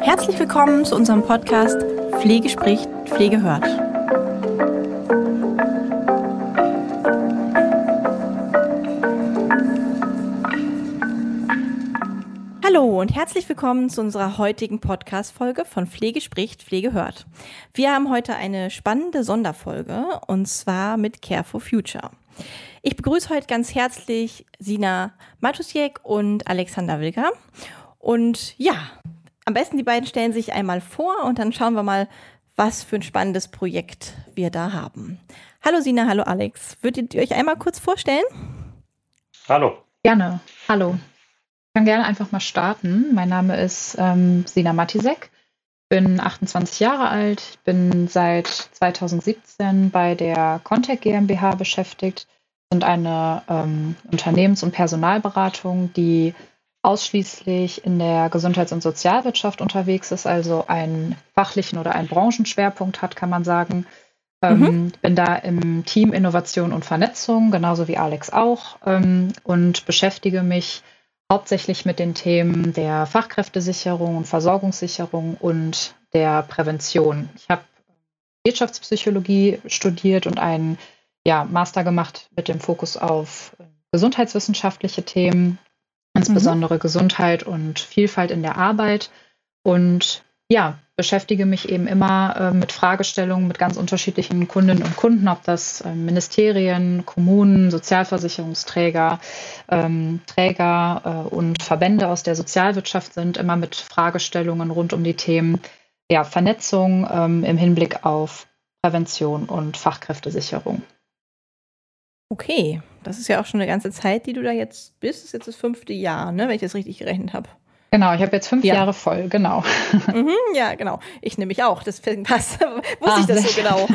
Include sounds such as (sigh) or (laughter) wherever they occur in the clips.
Herzlich willkommen zu unserem Podcast Pflege spricht, Pflege hört. Hallo und herzlich willkommen zu unserer heutigen Podcast-Folge von Pflege spricht, Pflege hört. Wir haben heute eine spannende Sonderfolge und zwar mit Care for Future. Ich begrüße heute ganz herzlich Sina Matusiek und Alexander Wilker. Und ja, am besten die beiden stellen sich einmal vor und dann schauen wir mal, was für ein spannendes Projekt wir da haben. Hallo Sina, hallo Alex. Würdet ihr euch einmal kurz vorstellen? Hallo. Gerne. Hallo kann gerne einfach mal starten. Mein Name ist ähm, Sina Matisek, bin 28 Jahre alt, ich bin seit 2017 bei der Contec GmbH beschäftigt, sind eine ähm, Unternehmens- und Personalberatung, die ausschließlich in der Gesundheits- und Sozialwirtschaft unterwegs ist, also einen fachlichen oder einen Branchenschwerpunkt hat, kann man sagen. Ähm, mhm. Bin da im Team Innovation und Vernetzung, genauso wie Alex auch, ähm, und beschäftige mich hauptsächlich mit den Themen der Fachkräftesicherung und Versorgungssicherung und der Prävention. Ich habe Wirtschaftspsychologie studiert und einen ja, Master gemacht mit dem Fokus auf gesundheitswissenschaftliche Themen, insbesondere mhm. Gesundheit und Vielfalt in der Arbeit. Und ja, beschäftige mich eben immer äh, mit Fragestellungen mit ganz unterschiedlichen Kundinnen und Kunden, ob das äh, Ministerien, Kommunen, Sozialversicherungsträger, ähm, Träger äh, und Verbände aus der Sozialwirtschaft sind, immer mit Fragestellungen rund um die Themen ja, Vernetzung ähm, im Hinblick auf Prävention und Fachkräftesicherung. Okay, das ist ja auch schon eine ganze Zeit, die du da jetzt bist. Das ist jetzt das fünfte Jahr, ne, wenn ich das richtig gerechnet habe. Genau, ich habe jetzt fünf ja. Jahre voll, genau. (laughs) Mhm, ja, genau. Ich nehme mich auch, deswegen passt, (laughs) wusste ah, ich das so genau.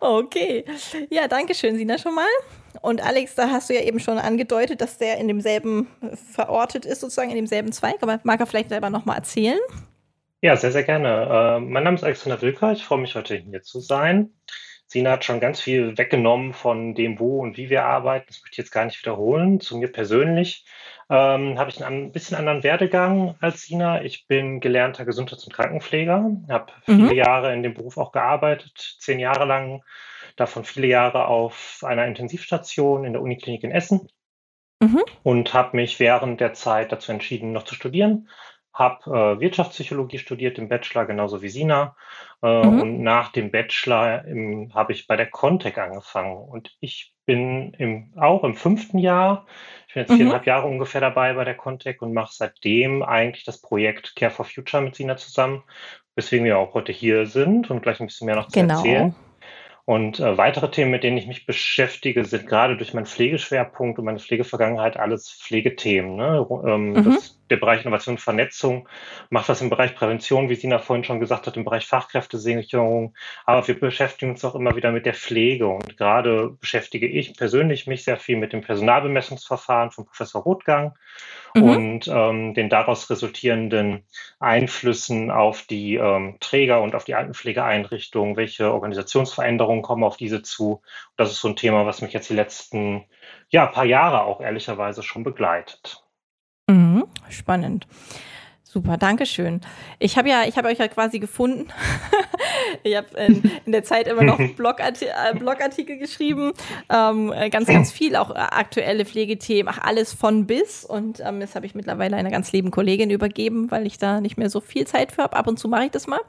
(laughs) okay. Ja, danke schön, Sina, schon mal. Und Alex, da hast du ja eben schon angedeutet, dass der in demselben verortet ist, sozusagen in demselben Zweig. Aber mag er vielleicht selber nochmal erzählen? Ja, sehr, sehr gerne. Äh, mein Name ist Alexander Wilker. Ich freue mich, heute hier zu sein. Sina hat schon ganz viel weggenommen von dem, wo und wie wir arbeiten. Das möchte ich jetzt gar nicht wiederholen. Zu mir persönlich ähm, habe ich einen ein bisschen anderen Werdegang als Sina. Ich bin gelernter Gesundheits- und Krankenpfleger, habe mhm. viele Jahre in dem Beruf auch gearbeitet, zehn Jahre lang, davon viele Jahre auf einer Intensivstation in der Uniklinik in Essen mhm. und habe mich während der Zeit dazu entschieden, noch zu studieren. Habe äh, Wirtschaftspsychologie studiert im Bachelor, genauso wie Sina. Äh, mhm. Und nach dem Bachelor habe ich bei der Contec angefangen. Und ich bin im, auch im fünften Jahr ich bin jetzt mhm. viereinhalb Jahre ungefähr dabei bei der Contec und mache seitdem eigentlich das Projekt Care for Future mit Sina zusammen, weswegen wir auch heute hier sind und gleich ein bisschen mehr noch zu genau. erzählen. Und äh, weitere Themen, mit denen ich mich beschäftige, sind gerade durch meinen Pflegeschwerpunkt und meine Pflegevergangenheit alles Pflegethemen. Ne? Ähm, mhm. das, der Bereich Innovation und Vernetzung macht das im Bereich Prävention, wie Sina vorhin schon gesagt hat, im Bereich Fachkräftesicherung. Aber wir beschäftigen uns auch immer wieder mit der Pflege. Und gerade beschäftige ich persönlich mich sehr viel mit dem Personalbemessungsverfahren von Professor Rothgang mhm. und ähm, den daraus resultierenden Einflüssen auf die ähm, Träger und auf die Altenpflegeeinrichtungen. Welche Organisationsveränderungen kommen auf diese zu? Das ist so ein Thema, was mich jetzt die letzten ja, paar Jahre auch ehrlicherweise schon begleitet. Mhm, spannend. Super, danke schön. Ich habe ja, ich habe euch ja quasi gefunden. (laughs) ich habe in, in, der Zeit immer noch (laughs) Blogartikel, äh, Blogartikel geschrieben, ähm, äh, ganz, ganz (laughs) viel, auch äh, aktuelle Pflegethemen, ach alles von bis. Und ähm, das habe ich mittlerweile einer ganz lieben Kollegin übergeben, weil ich da nicht mehr so viel Zeit für habe. Ab und zu mache ich das mal.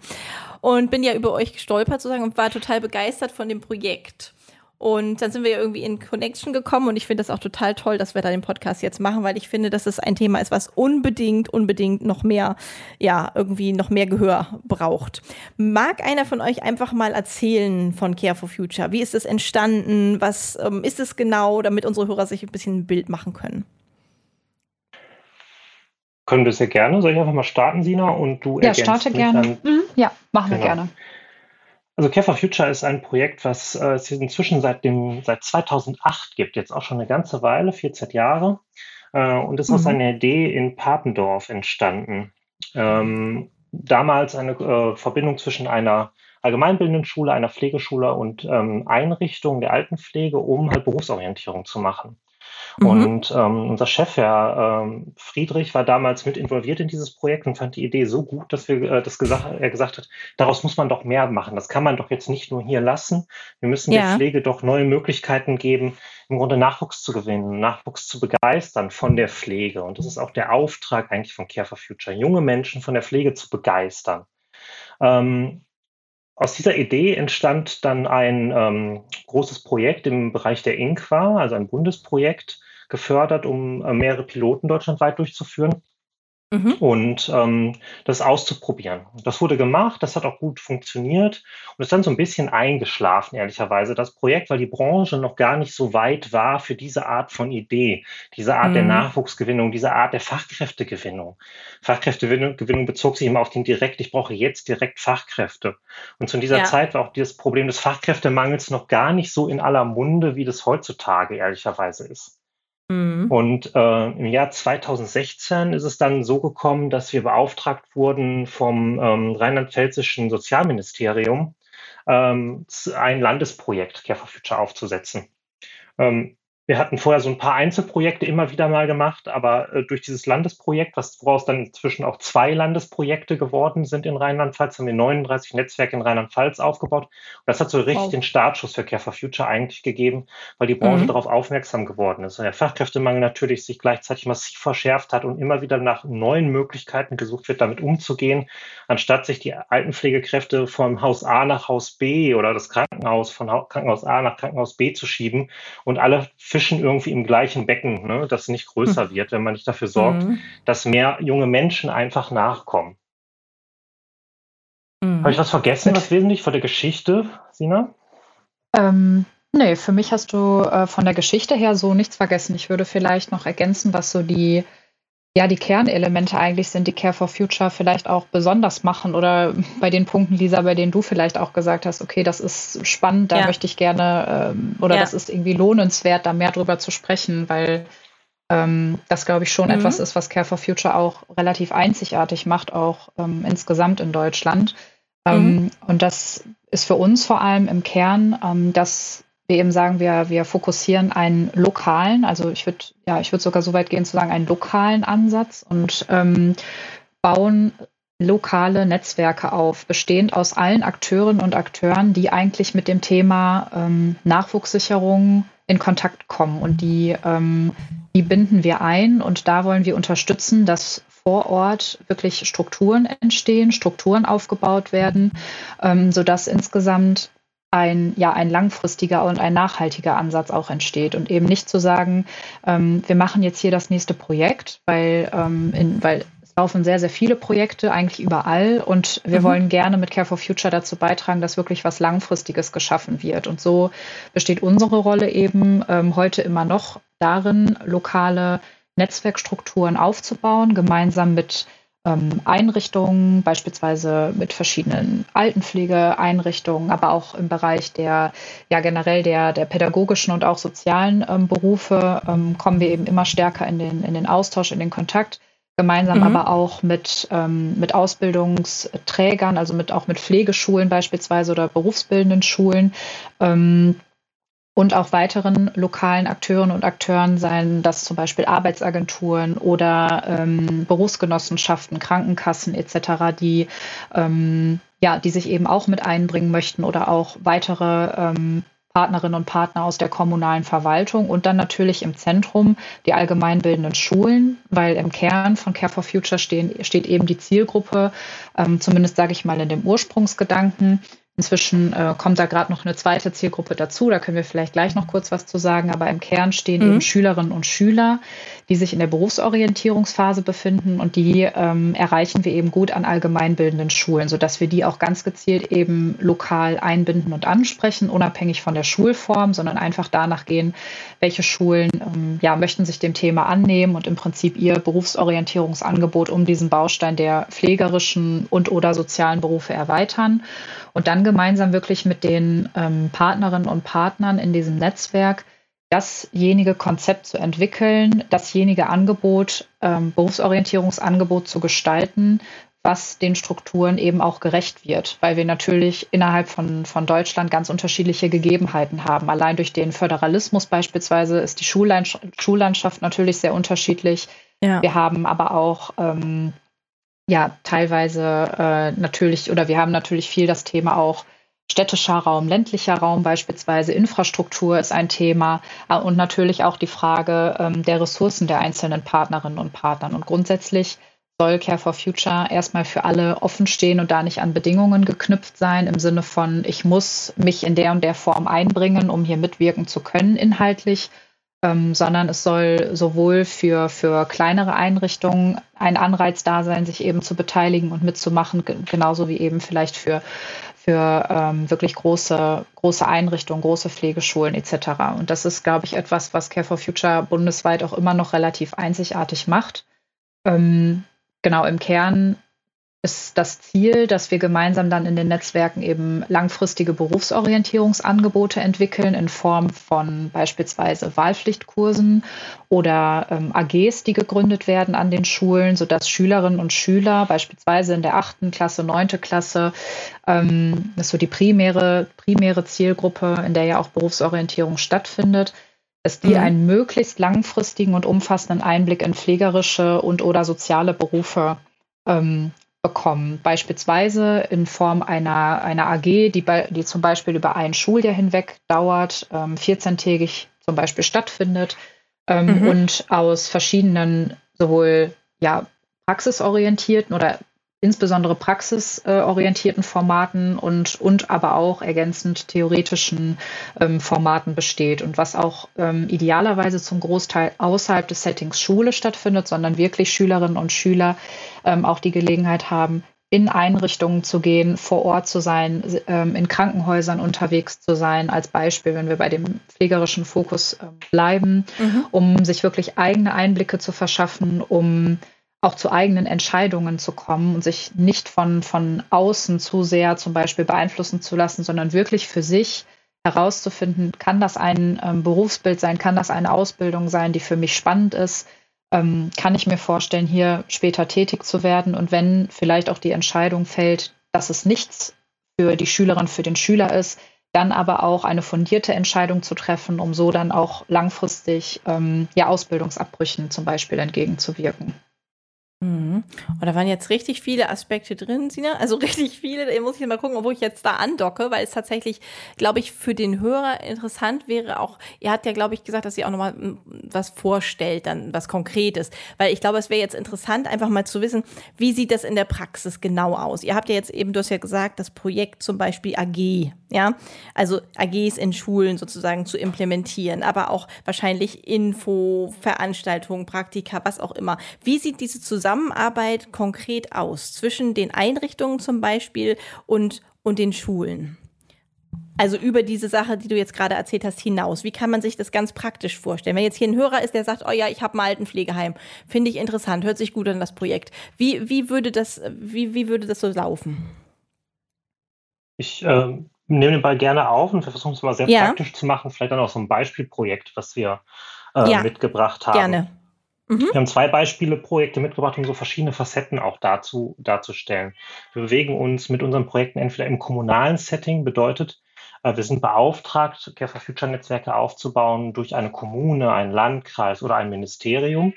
Und bin ja über euch gestolpert sozusagen und war total begeistert von dem Projekt. Und dann sind wir ja irgendwie in Connection gekommen und ich finde das auch total toll, dass wir da den Podcast jetzt machen, weil ich finde, dass es ein Thema ist, was unbedingt, unbedingt noch mehr, ja, irgendwie noch mehr Gehör braucht. Mag einer von euch einfach mal erzählen von Care for Future? Wie ist es entstanden? Was ähm, ist es genau, damit unsere Hörer sich ein bisschen ein Bild machen können? Können wir sehr gerne. Soll ich einfach mal starten, Sina? Und du Ja, starte gerne. Mhm, ja, machen genau. wir gerne. Also Care for Future ist ein Projekt, was äh, es inzwischen seit, dem, seit 2008 gibt, jetzt auch schon eine ganze Weile, 14 Jahre. Äh, und es ist mhm. aus einer Idee in Papendorf entstanden. Ähm, damals eine äh, Verbindung zwischen einer allgemeinbildenden Schule, einer Pflegeschule und ähm, Einrichtungen der Altenpflege, um halt Berufsorientierung zu machen. Mhm. Und ähm, unser Chef, Herr ähm, Friedrich, war damals mit involviert in dieses Projekt und fand die Idee so gut, dass wir äh, das gesagt, er gesagt hat, daraus muss man doch mehr machen. Das kann man doch jetzt nicht nur hier lassen. Wir müssen ja. der Pflege doch neue Möglichkeiten geben, im Grunde Nachwuchs zu gewinnen, Nachwuchs zu begeistern von der Pflege. Und das ist auch der Auftrag eigentlich von Care for Future, junge Menschen von der Pflege zu begeistern. Ähm, aus dieser Idee entstand dann ein ähm, großes Projekt im Bereich der INQUA, also ein Bundesprojekt, gefördert, um äh, mehrere Piloten deutschlandweit durchzuführen. Mhm. Und ähm, das auszuprobieren. Das wurde gemacht, das hat auch gut funktioniert und ist dann so ein bisschen eingeschlafen, ehrlicherweise, das Projekt, weil die Branche noch gar nicht so weit war für diese Art von Idee, diese Art mhm. der Nachwuchsgewinnung, diese Art der Fachkräftegewinnung. Fachkräftegewinnung bezog sich immer auf den direkt, ich brauche jetzt direkt Fachkräfte. Und zu dieser ja. Zeit war auch dieses Problem des Fachkräftemangels noch gar nicht so in aller Munde, wie das heutzutage ehrlicherweise ist. Mhm. Und äh, im Jahr 2016 ist es dann so gekommen, dass wir beauftragt wurden vom ähm, rheinland-pfälzischen Sozialministerium, ähm, ein Landesprojekt Care for Future aufzusetzen. Ähm, wir hatten vorher so ein paar Einzelprojekte immer wieder mal gemacht, aber äh, durch dieses Landesprojekt, was woraus dann inzwischen auch zwei Landesprojekte geworden sind in Rheinland-Pfalz, haben wir 39 Netzwerke in Rheinland-Pfalz aufgebaut. Und das hat so richtig wow. den Startschuss für Care for Future eigentlich gegeben, weil die Branche mhm. darauf aufmerksam geworden ist. Und der Fachkräftemangel natürlich sich gleichzeitig massiv verschärft hat und immer wieder nach neuen Möglichkeiten gesucht wird, damit umzugehen, anstatt sich die Altenpflegekräfte vom Haus A nach Haus B oder das Krankenhaus von Krankenhaus A nach Krankenhaus B zu schieben und alle fischen irgendwie im gleichen Becken, ne, das nicht größer mhm. wird, wenn man nicht dafür sorgt, mhm. dass mehr junge Menschen einfach nachkommen. Mhm. Habe ich was vergessen, was wesentlich von der Geschichte, Sina? Ähm, nee, für mich hast du äh, von der Geschichte her so nichts vergessen. Ich würde vielleicht noch ergänzen, was so die ja, die Kernelemente eigentlich sind, die Care for Future vielleicht auch besonders machen oder bei den Punkten, Lisa, bei denen du vielleicht auch gesagt hast, okay, das ist spannend, da ja. möchte ich gerne ähm, oder ja. das ist irgendwie lohnenswert, da mehr drüber zu sprechen, weil ähm, das, glaube ich, schon mhm. etwas ist, was Care for Future auch relativ einzigartig macht, auch ähm, insgesamt in Deutschland. Ähm, mhm. Und das ist für uns vor allem im Kern, ähm, dass wir eben sagen, wir, wir fokussieren einen lokalen, also ich würde, ja, ich sogar so weit gehen zu sagen, einen lokalen Ansatz und ähm, bauen lokale Netzwerke auf, bestehend aus allen Akteurinnen und Akteuren, die eigentlich mit dem Thema ähm, Nachwuchssicherung in Kontakt kommen. Und die, ähm, die binden wir ein und da wollen wir unterstützen, dass vor Ort wirklich Strukturen entstehen, Strukturen aufgebaut werden, ähm, sodass insgesamt ein, ja, ein langfristiger und ein nachhaltiger Ansatz auch entsteht und eben nicht zu sagen, ähm, wir machen jetzt hier das nächste Projekt, weil, ähm, in, weil es laufen sehr, sehr viele Projekte eigentlich überall und wir mhm. wollen gerne mit Care for Future dazu beitragen, dass wirklich was Langfristiges geschaffen wird. Und so besteht unsere Rolle eben ähm, heute immer noch darin, lokale Netzwerkstrukturen aufzubauen, gemeinsam mit ähm, Einrichtungen, beispielsweise mit verschiedenen Altenpflegeeinrichtungen, aber auch im Bereich der, ja generell der, der pädagogischen und auch sozialen ähm, Berufe ähm, kommen wir eben immer stärker in den, in den Austausch, in den Kontakt. Gemeinsam mhm. aber auch mit, ähm, mit Ausbildungsträgern, also mit, auch mit Pflegeschulen beispielsweise oder berufsbildenden Schulen. Und auch weiteren lokalen Akteuren und Akteuren, seien das zum Beispiel Arbeitsagenturen oder ähm, Berufsgenossenschaften, Krankenkassen etc., die ähm, ja, die sich eben auch mit einbringen möchten oder auch weitere ähm, Partnerinnen und Partner aus der kommunalen Verwaltung und dann natürlich im Zentrum die allgemeinbildenden Schulen, weil im Kern von Care for Future stehen, steht eben die Zielgruppe, ähm, zumindest sage ich mal in dem Ursprungsgedanken, Inzwischen äh, kommt da gerade noch eine zweite Zielgruppe dazu, da können wir vielleicht gleich noch kurz was zu sagen, aber im Kern stehen mhm. eben Schülerinnen und Schüler, die sich in der Berufsorientierungsphase befinden. Und die ähm, erreichen wir eben gut an allgemeinbildenden Schulen, sodass wir die auch ganz gezielt eben lokal einbinden und ansprechen, unabhängig von der Schulform, sondern einfach danach gehen, welche Schulen ähm, ja, möchten sich dem Thema annehmen und im Prinzip ihr Berufsorientierungsangebot um diesen Baustein der pflegerischen und oder sozialen Berufe erweitern und dann gemeinsam wirklich mit den ähm, Partnerinnen und Partnern in diesem Netzwerk dasjenige Konzept zu entwickeln, dasjenige Angebot, ähm, Berufsorientierungsangebot zu gestalten, was den Strukturen eben auch gerecht wird, weil wir natürlich innerhalb von, von Deutschland ganz unterschiedliche Gegebenheiten haben. Allein durch den Föderalismus beispielsweise ist die Schullandschaft natürlich sehr unterschiedlich. Ja. Wir haben aber auch ähm, ja teilweise äh, natürlich oder wir haben natürlich viel das Thema auch städtischer Raum, ländlicher Raum beispielsweise, Infrastruktur ist ein Thema. Äh, und natürlich auch die Frage ähm, der Ressourcen der einzelnen Partnerinnen und Partnern. Und grundsätzlich soll Care for Future erstmal für alle offen stehen und da nicht an Bedingungen geknüpft sein, im Sinne von, ich muss mich in der und der Form einbringen, um hier mitwirken zu können inhaltlich, ähm, sondern es soll sowohl für, für kleinere Einrichtungen ein Anreiz da sein, sich eben zu beteiligen und mitzumachen, genauso wie eben vielleicht für, für ähm, wirklich große, große Einrichtungen, große Pflegeschulen etc. Und das ist, glaube ich, etwas, was Care for Future bundesweit auch immer noch relativ einzigartig macht. Ähm, genau im Kern ist das Ziel, dass wir gemeinsam dann in den Netzwerken eben langfristige Berufsorientierungsangebote entwickeln in Form von beispielsweise Wahlpflichtkursen oder ähm, AGs, die gegründet werden an den Schulen, sodass Schülerinnen und Schüler beispielsweise in der achten Klasse, neunte Klasse, ähm, das ist so die primäre, primäre Zielgruppe, in der ja auch Berufsorientierung stattfindet, dass die mhm. einen möglichst langfristigen und umfassenden Einblick in pflegerische und oder soziale Berufe ähm, bekommen. Beispielsweise in Form einer, einer AG, die, bei, die zum Beispiel über ein Schuljahr hinweg dauert, ähm, 14-tägig zum Beispiel stattfindet ähm, mhm. und aus verschiedenen sowohl ja, praxisorientierten oder insbesondere praxisorientierten Formaten und, und aber auch ergänzend theoretischen ähm, Formaten besteht und was auch ähm, idealerweise zum Großteil außerhalb des Settings Schule stattfindet, sondern wirklich Schülerinnen und Schüler ähm, auch die Gelegenheit haben, in Einrichtungen zu gehen, vor Ort zu sein, ähm, in Krankenhäusern unterwegs zu sein, als Beispiel, wenn wir bei dem pflegerischen Fokus äh, bleiben, mhm. um sich wirklich eigene Einblicke zu verschaffen, um auch zu eigenen Entscheidungen zu kommen und sich nicht von, von außen zu sehr zum Beispiel beeinflussen zu lassen, sondern wirklich für sich herauszufinden, kann das ein ähm, Berufsbild sein, kann das eine Ausbildung sein, die für mich spannend ist, ähm, kann ich mir vorstellen, hier später tätig zu werden und wenn vielleicht auch die Entscheidung fällt, dass es nichts für die Schülerin, für den Schüler ist, dann aber auch eine fundierte Entscheidung zu treffen, um so dann auch langfristig ähm, ja, Ausbildungsabbrüchen zum Beispiel entgegenzuwirken. Mhm. Und da waren jetzt richtig viele Aspekte drin, Sina. Also (laughs) richtig viele. Da muss ich mal gucken, wo ich jetzt da andocke, weil es tatsächlich, glaube ich, für den Hörer interessant wäre auch, ihr habt ja, glaube ich, gesagt, dass ihr auch nochmal hm, was vorstellt, dann was Konkretes. Weil ich glaube, es wäre jetzt interessant, einfach mal zu wissen, wie sieht das in der Praxis genau aus? Ihr habt ja jetzt eben, du hast ja gesagt, das Projekt zum Beispiel AG, ja. Also AGs in Schulen sozusagen zu implementieren, aber auch wahrscheinlich Info, Veranstaltungen, Praktika, was auch immer. Wie sieht diese Zusammenarbeit Zusammenarbeit konkret aus zwischen den Einrichtungen zum Beispiel und, und den Schulen? Also über diese Sache, die du jetzt gerade erzählt hast, hinaus. Wie kann man sich das ganz praktisch vorstellen? Wenn jetzt hier ein Hörer ist, der sagt, oh ja, ich habe ein Altenpflegeheim, finde ich interessant, hört sich gut an das Projekt. Wie, wie, würde, das, wie, wie würde das so laufen? Ich äh, nehme den Ball gerne auf und wir versuchen es mal sehr ja. praktisch zu machen. Vielleicht dann auch so ein Beispielprojekt, was wir äh, ja, mitgebracht haben. Gerne. Mhm. Wir haben zwei Beispiele Projekte mitgebracht, um so verschiedene Facetten auch dazu darzustellen. Wir bewegen uns mit unseren Projekten entweder im kommunalen Setting, bedeutet, äh, wir sind beauftragt, Care for Future Netzwerke aufzubauen durch eine Kommune, einen Landkreis oder ein Ministerium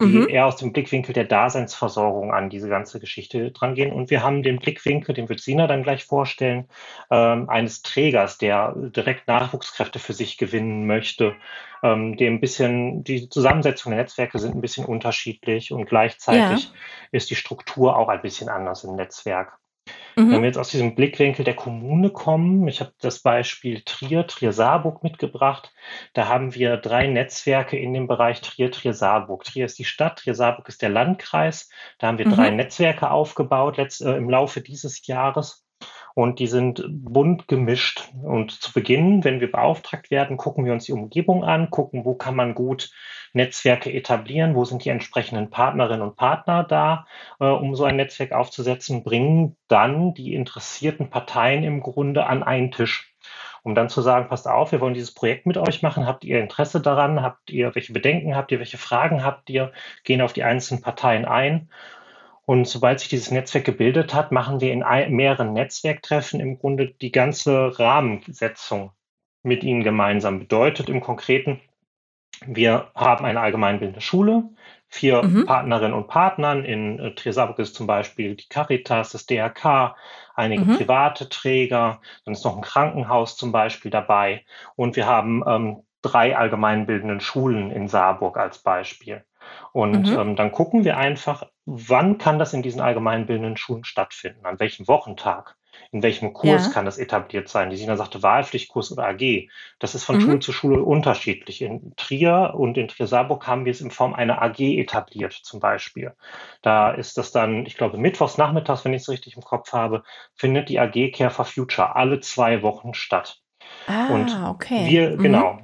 die mhm. eher aus dem Blickwinkel der Daseinsversorgung an diese ganze Geschichte drangehen. Und wir haben den Blickwinkel, den wird Sina dann gleich vorstellen, ähm, eines Trägers, der direkt Nachwuchskräfte für sich gewinnen möchte, ähm, dem ein bisschen, die Zusammensetzung der Netzwerke sind ein bisschen unterschiedlich und gleichzeitig ja. ist die Struktur auch ein bisschen anders im Netzwerk. Mhm. Wenn wir jetzt aus diesem Blickwinkel der Kommune kommen, ich habe das Beispiel Trier, Trier-Saarburg mitgebracht. Da haben wir drei Netzwerke in dem Bereich Trier, Trier-Saarburg. Trier ist die Stadt, Trier-Saarburg ist der Landkreis. Da haben wir mhm. drei Netzwerke aufgebaut letzt, äh, im Laufe dieses Jahres und die sind bunt gemischt. Und zu Beginn, wenn wir beauftragt werden, gucken wir uns die Umgebung an, gucken, wo kann man gut Netzwerke etablieren, wo sind die entsprechenden Partnerinnen und Partner da, äh, um so ein Netzwerk aufzusetzen, bringen dann die interessierten Parteien im Grunde an einen Tisch. Um dann zu sagen, passt auf, wir wollen dieses Projekt mit euch machen, habt ihr Interesse daran, habt ihr welche Bedenken, habt ihr? Welche Fragen, habt ihr, gehen auf die einzelnen Parteien ein Und sobald sich dieses Netzwerk gebildet hat, machen wir in mehreren Netzwerktreffen im Grunde die ganze Rahmensetzung mit ihnen gemeinsam. Bedeutet im Konkreten, wir haben eine allgemeinbildende Schule, vier mhm. Partnerinnen und Partnern. In äh, Tresaburg ist zum Beispiel die Caritas, das DRK, einige mhm. private Träger, dann ist noch ein Krankenhaus zum Beispiel dabei. Und wir haben ähm, drei allgemeinbildenden Schulen in Saarburg als Beispiel. Und mhm. ähm, dann gucken wir einfach, wann kann das in diesen allgemeinbildenden Schulen stattfinden, an welchem Wochentag in welchem Kurs ja. kann das etabliert sein? Die Sina sagte Wahlpflichtkurs oder AG. Das ist von mhm. Schule zu Schule unterschiedlich. In Trier und in Trier-Saarburg haben wir es in Form einer AG etabliert, zum Beispiel. Da ist das dann, ich glaube, mittwochs nachmittags, wenn ich es richtig im Kopf habe, findet die AG Care for Future alle zwei Wochen statt. Ah, und okay. wir, mhm. genau,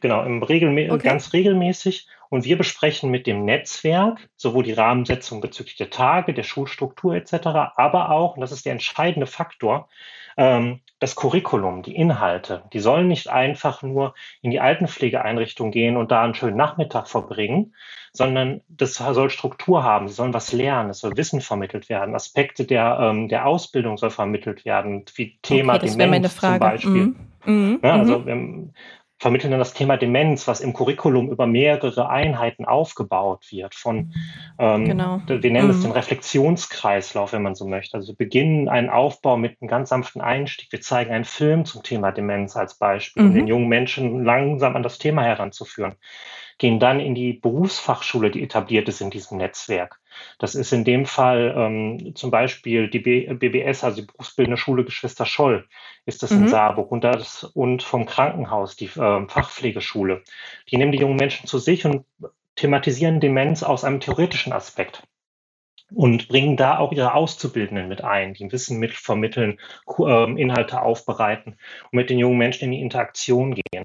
genau, im Regelmä okay. ganz regelmäßig. Und wir besprechen mit dem Netzwerk sowohl die Rahmensetzung bezüglich der Tage, der Schulstruktur etc., aber auch, und das ist der entscheidende Faktor, ähm, das Curriculum, die Inhalte. Die sollen nicht einfach nur in die Altenpflegeeinrichtung gehen und da einen schönen Nachmittag verbringen, sondern das soll Struktur haben. Sie sollen was lernen, es soll Wissen vermittelt werden, Aspekte der, ähm, der Ausbildung soll vermittelt werden, wie Thema okay, Demenz zum Beispiel. Mhm. Mhm. Ja, also mhm. Vermitteln dann das Thema Demenz, was im Curriculum über mehrere Einheiten aufgebaut wird. Von, ähm, genau. wir nennen es mhm. den Reflexionskreislauf, wenn man so möchte. Also wir beginnen einen Aufbau mit einem ganz sanften Einstieg. Wir zeigen einen Film zum Thema Demenz als Beispiel, um den mhm. jungen Menschen langsam an das Thema heranzuführen gehen dann in die Berufsfachschule, die etabliert ist in diesem Netzwerk. Das ist in dem Fall ähm, zum Beispiel die B BBS, also die Berufsbildende Schule Geschwister Scholl, ist das mhm. in Saarburg und, das, und vom Krankenhaus, die äh, Fachpflegeschule. Die nehmen die jungen Menschen zu sich und thematisieren Demenz aus einem theoretischen Aspekt und bringen da auch ihre Auszubildenden mit ein, die Wissen mit vermitteln, ähm, Inhalte aufbereiten und mit den jungen Menschen in die Interaktion gehen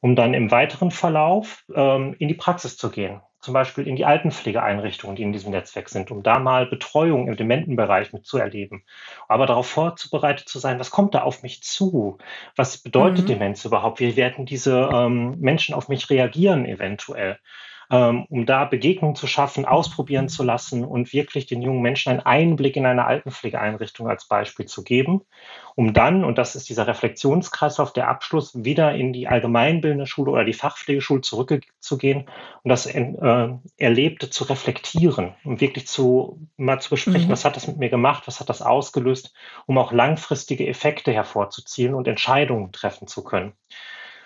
um dann im weiteren Verlauf ähm, in die Praxis zu gehen. Zum Beispiel in die Altenpflegeeinrichtungen, die in diesem Netzwerk sind, um da mal Betreuung im Dementenbereich mitzuerleben. Aber darauf vorzubereitet zu sein, was kommt da auf mich zu? Was bedeutet mhm. Demenz überhaupt? Wie werden diese ähm, Menschen auf mich reagieren eventuell? Ähm, um da Begegnungen zu schaffen, ausprobieren zu lassen und wirklich den jungen Menschen einen Einblick in eine Altenpflegeeinrichtung als Beispiel zu geben, um dann, und das ist dieser Reflexionskreislauf, der Abschluss, wieder in die allgemeinbildende Schule oder die Fachpflegeschule zurückzugehen und das äh, Erlebte zu reflektieren und wirklich zu, mal zu besprechen, mhm. was hat das mit mir gemacht, was hat das ausgelöst, um auch langfristige Effekte hervorzuziehen und Entscheidungen treffen zu können.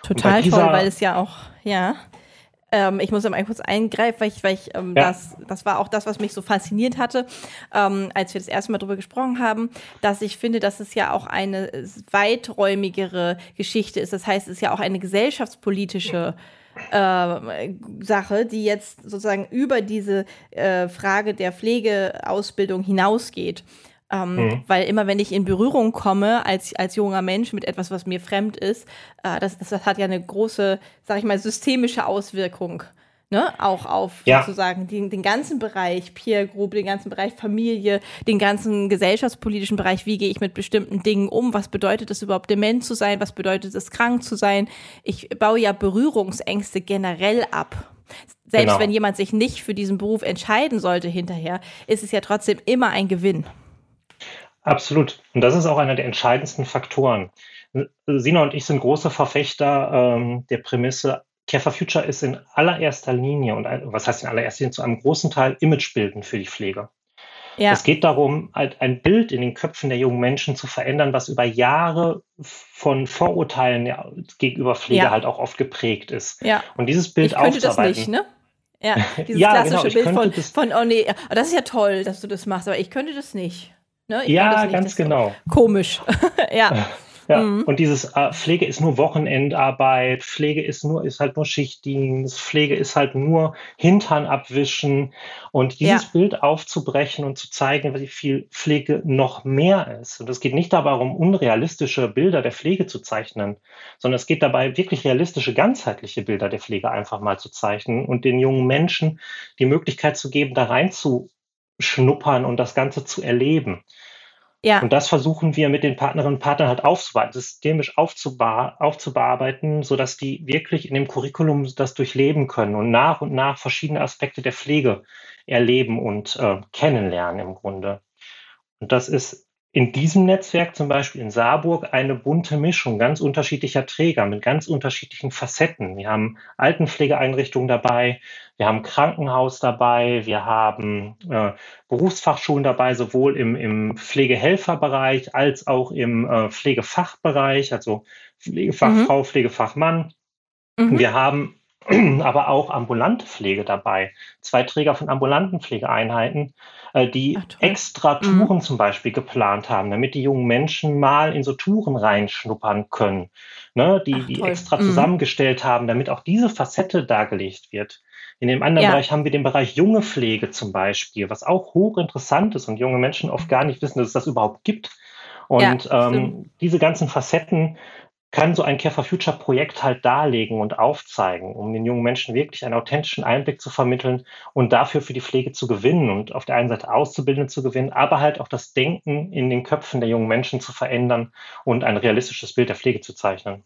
Total toll, weil es ja auch, ja, ähm, ich muss mal kurz eingreifen, weil ich, weil ich ähm, ja. das, das war auch das, was mich so fasziniert hatte, ähm, als wir das erste Mal drüber gesprochen haben, dass ich finde, dass es ja auch eine weiträumigere Geschichte ist. Das heißt, es ist ja auch eine gesellschaftspolitische äh, Sache, die jetzt sozusagen über diese äh, Frage der Pflegeausbildung hinausgeht. Ähm, mhm. Weil immer, wenn ich in Berührung komme als, als junger Mensch mit etwas, was mir fremd ist, äh, das, das, das hat ja eine große, sag ich mal, systemische Auswirkung. Ne? Auch auf ja. sozusagen den, den ganzen Bereich Peer Group, den ganzen Bereich Familie, den ganzen gesellschaftspolitischen Bereich, wie gehe ich mit bestimmten Dingen um, was bedeutet es überhaupt dement zu sein, was bedeutet es krank zu sein. Ich baue ja Berührungsängste generell ab. Selbst genau. wenn jemand sich nicht für diesen Beruf entscheiden sollte hinterher, ist es ja trotzdem immer ein Gewinn. Absolut. Und das ist auch einer der entscheidendsten Faktoren. Sina und ich sind große Verfechter ähm, der Prämisse, Care for Future ist in allererster Linie und was heißt in allererster Linie zu einem großen Teil Imagebilden für die Pflege. Ja. Es geht darum, ein Bild in den Köpfen der jungen Menschen zu verändern, was über Jahre von Vorurteilen gegenüber Pflege ja. halt auch oft geprägt ist. Ja. Und dieses Bild ich könnte aufzuarbeiten. Das nicht, ne? Ja, (laughs) dieses ja, klassische genau, Bild von, von, oh nee, das ist ja toll, dass du das machst, aber ich könnte das nicht. Ne? Ja, ganz genau. Komisch. (laughs) ja. (laughs) Ja, mhm. und dieses äh, Pflege ist nur Wochenendarbeit, Pflege ist nur, ist halt nur Schichtdienst, Pflege ist halt nur Hintern abwischen und dieses ja. Bild aufzubrechen und zu zeigen, wie viel Pflege noch mehr ist. Und es geht nicht darum, unrealistische Bilder der Pflege zu zeichnen, sondern es geht dabei, wirklich realistische, ganzheitliche Bilder der Pflege einfach mal zu zeichnen und den jungen Menschen die Möglichkeit zu geben, da rein zu schnuppern und das Ganze zu erleben. Ja. Und das versuchen wir mit den Partnerinnen und Partnern halt aufzubearbeiten, systemisch aufzuba aufzubearbeiten, sodass die wirklich in dem Curriculum das durchleben können und nach und nach verschiedene Aspekte der Pflege erleben und äh, kennenlernen im Grunde. Und das ist in diesem Netzwerk zum Beispiel in Saarburg eine bunte Mischung ganz unterschiedlicher Träger mit ganz unterschiedlichen Facetten. Wir haben Altenpflegeeinrichtungen dabei, wir haben Krankenhaus dabei, wir haben äh, Berufsfachschulen dabei, sowohl im, im Pflegehelferbereich als auch im äh, Pflegefachbereich, also Pflegefachfrau, mhm. Pflegefachmann. Mhm. Wir haben (clears throat) aber auch ambulante Pflege dabei. Zwei Träger von ambulanten Pflegeeinheiten, äh, die Ach, extra mhm. Touren mhm. zum Beispiel geplant haben, damit die jungen Menschen mal in so Touren reinschnuppern können, ne? die, Ach, die extra mhm. zusammengestellt haben, damit auch diese Facette dargelegt wird. In dem anderen ja. Bereich haben wir den Bereich junge Pflege zum Beispiel, was auch hochinteressant ist und junge Menschen oft gar nicht wissen, dass es das überhaupt gibt. Und ja, ähm, diese ganzen Facetten kann so ein Care for Future Projekt halt darlegen und aufzeigen, um den jungen Menschen wirklich einen authentischen Einblick zu vermitteln und dafür für die Pflege zu gewinnen und auf der einen Seite Auszubildende zu gewinnen, aber halt auch das Denken in den Köpfen der jungen Menschen zu verändern und ein realistisches Bild der Pflege zu zeichnen.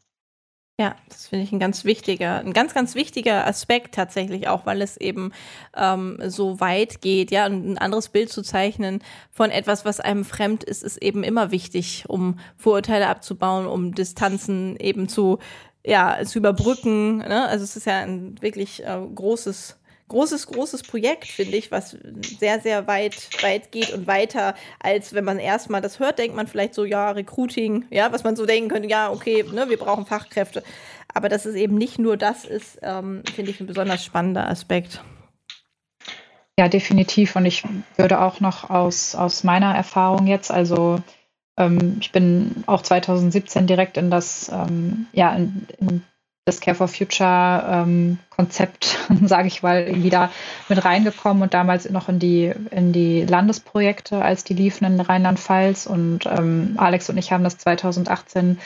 Ja, das finde ich ein ganz wichtiger, ein ganz, ganz wichtiger Aspekt tatsächlich auch, weil es eben ähm, so weit geht, ja, und ein anderes Bild zu zeichnen von etwas, was einem fremd ist, ist eben immer wichtig, um Vorurteile abzubauen, um Distanzen eben zu, ja, zu überbrücken. Ne? Also es ist ja ein wirklich äh, großes großes, großes Projekt, finde ich, was sehr, sehr weit, weit geht und weiter, als wenn man erstmal das hört, denkt man vielleicht so, ja, Recruiting, ja, was man so denken könnte, ja, okay, ne, wir brauchen Fachkräfte. Aber dass es eben nicht nur das ist, ähm, finde ich ein besonders spannender Aspekt. Ja, definitiv. Und ich würde auch noch aus, aus meiner Erfahrung jetzt, also ähm, ich bin auch 2017 direkt in das, ähm, ja, in, in das Care for Future ähm, Konzept, (laughs) sage ich mal, wieder mit reingekommen und damals noch in die, in die Landesprojekte, als die liefen in Rheinland-Pfalz. Und ähm, Alex und ich haben das 2018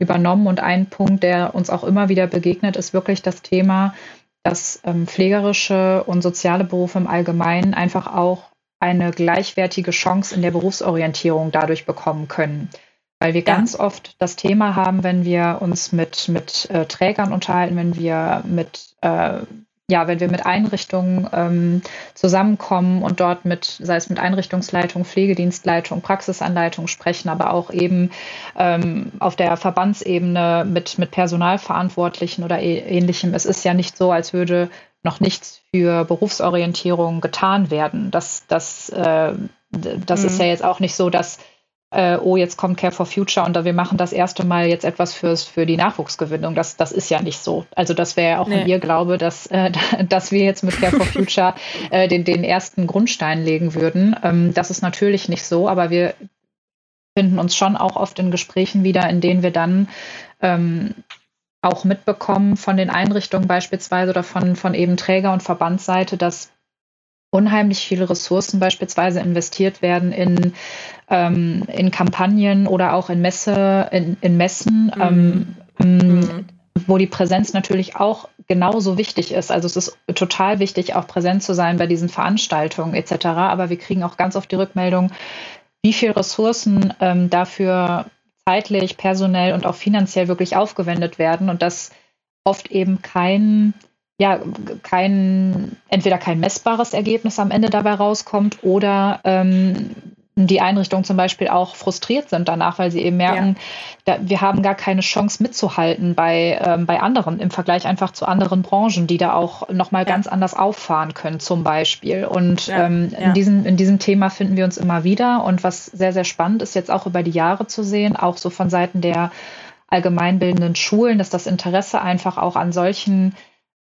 übernommen. Und ein Punkt, der uns auch immer wieder begegnet, ist wirklich das Thema, dass ähm, pflegerische und soziale Berufe im Allgemeinen einfach auch eine gleichwertige Chance in der Berufsorientierung dadurch bekommen können. Weil wir ja. ganz oft das Thema haben, wenn wir uns mit, mit äh, Trägern unterhalten, wenn wir mit äh, ja, wenn wir mit Einrichtungen ähm, zusammenkommen und dort mit, sei es mit Einrichtungsleitung, Pflegedienstleitung, Praxisanleitung sprechen, aber auch eben ähm, auf der Verbandsebene mit, mit Personalverantwortlichen oder ähnlichem. Es ist ja nicht so, als würde noch nichts für Berufsorientierung getan werden. Das, das, äh, das mhm. ist ja jetzt auch nicht so, dass äh, oh, jetzt kommt Care for Future und wir machen das erste Mal jetzt etwas fürs, für die Nachwuchsgewinnung. Das, das ist ja nicht so. Also das wäre ja auch nee. Ihr Glaube, dass, äh, (laughs) dass wir jetzt mit Care for (laughs) Future äh, den, den ersten Grundstein legen würden. Ähm, das ist natürlich nicht so, aber wir finden uns schon auch oft in Gesprächen wieder, in denen wir dann ähm, auch mitbekommen von den Einrichtungen beispielsweise oder von, von eben Träger- und Verbandsseite, dass unheimlich viele Ressourcen beispielsweise investiert werden in, ähm, in Kampagnen oder auch in Messe, in, in Messen, mhm. Ähm, mhm. wo die Präsenz natürlich auch genauso wichtig ist. Also es ist total wichtig, auch präsent zu sein bei diesen Veranstaltungen etc. Aber wir kriegen auch ganz oft die Rückmeldung, wie viel Ressourcen ähm, dafür zeitlich, personell und auch finanziell wirklich aufgewendet werden und dass oft eben kein ja kein, entweder kein messbares Ergebnis am Ende dabei rauskommt oder ähm, die Einrichtungen zum Beispiel auch frustriert sind danach, weil sie eben merken, ja. da, wir haben gar keine Chance mitzuhalten bei, ähm, bei anderen im Vergleich einfach zu anderen Branchen, die da auch nochmal ja. ganz anders auffahren können zum Beispiel. Und ja. Ähm, in, diesem, in diesem Thema finden wir uns immer wieder. Und was sehr, sehr spannend ist, jetzt auch über die Jahre zu sehen, auch so von Seiten der allgemeinbildenden Schulen, dass das Interesse einfach auch an solchen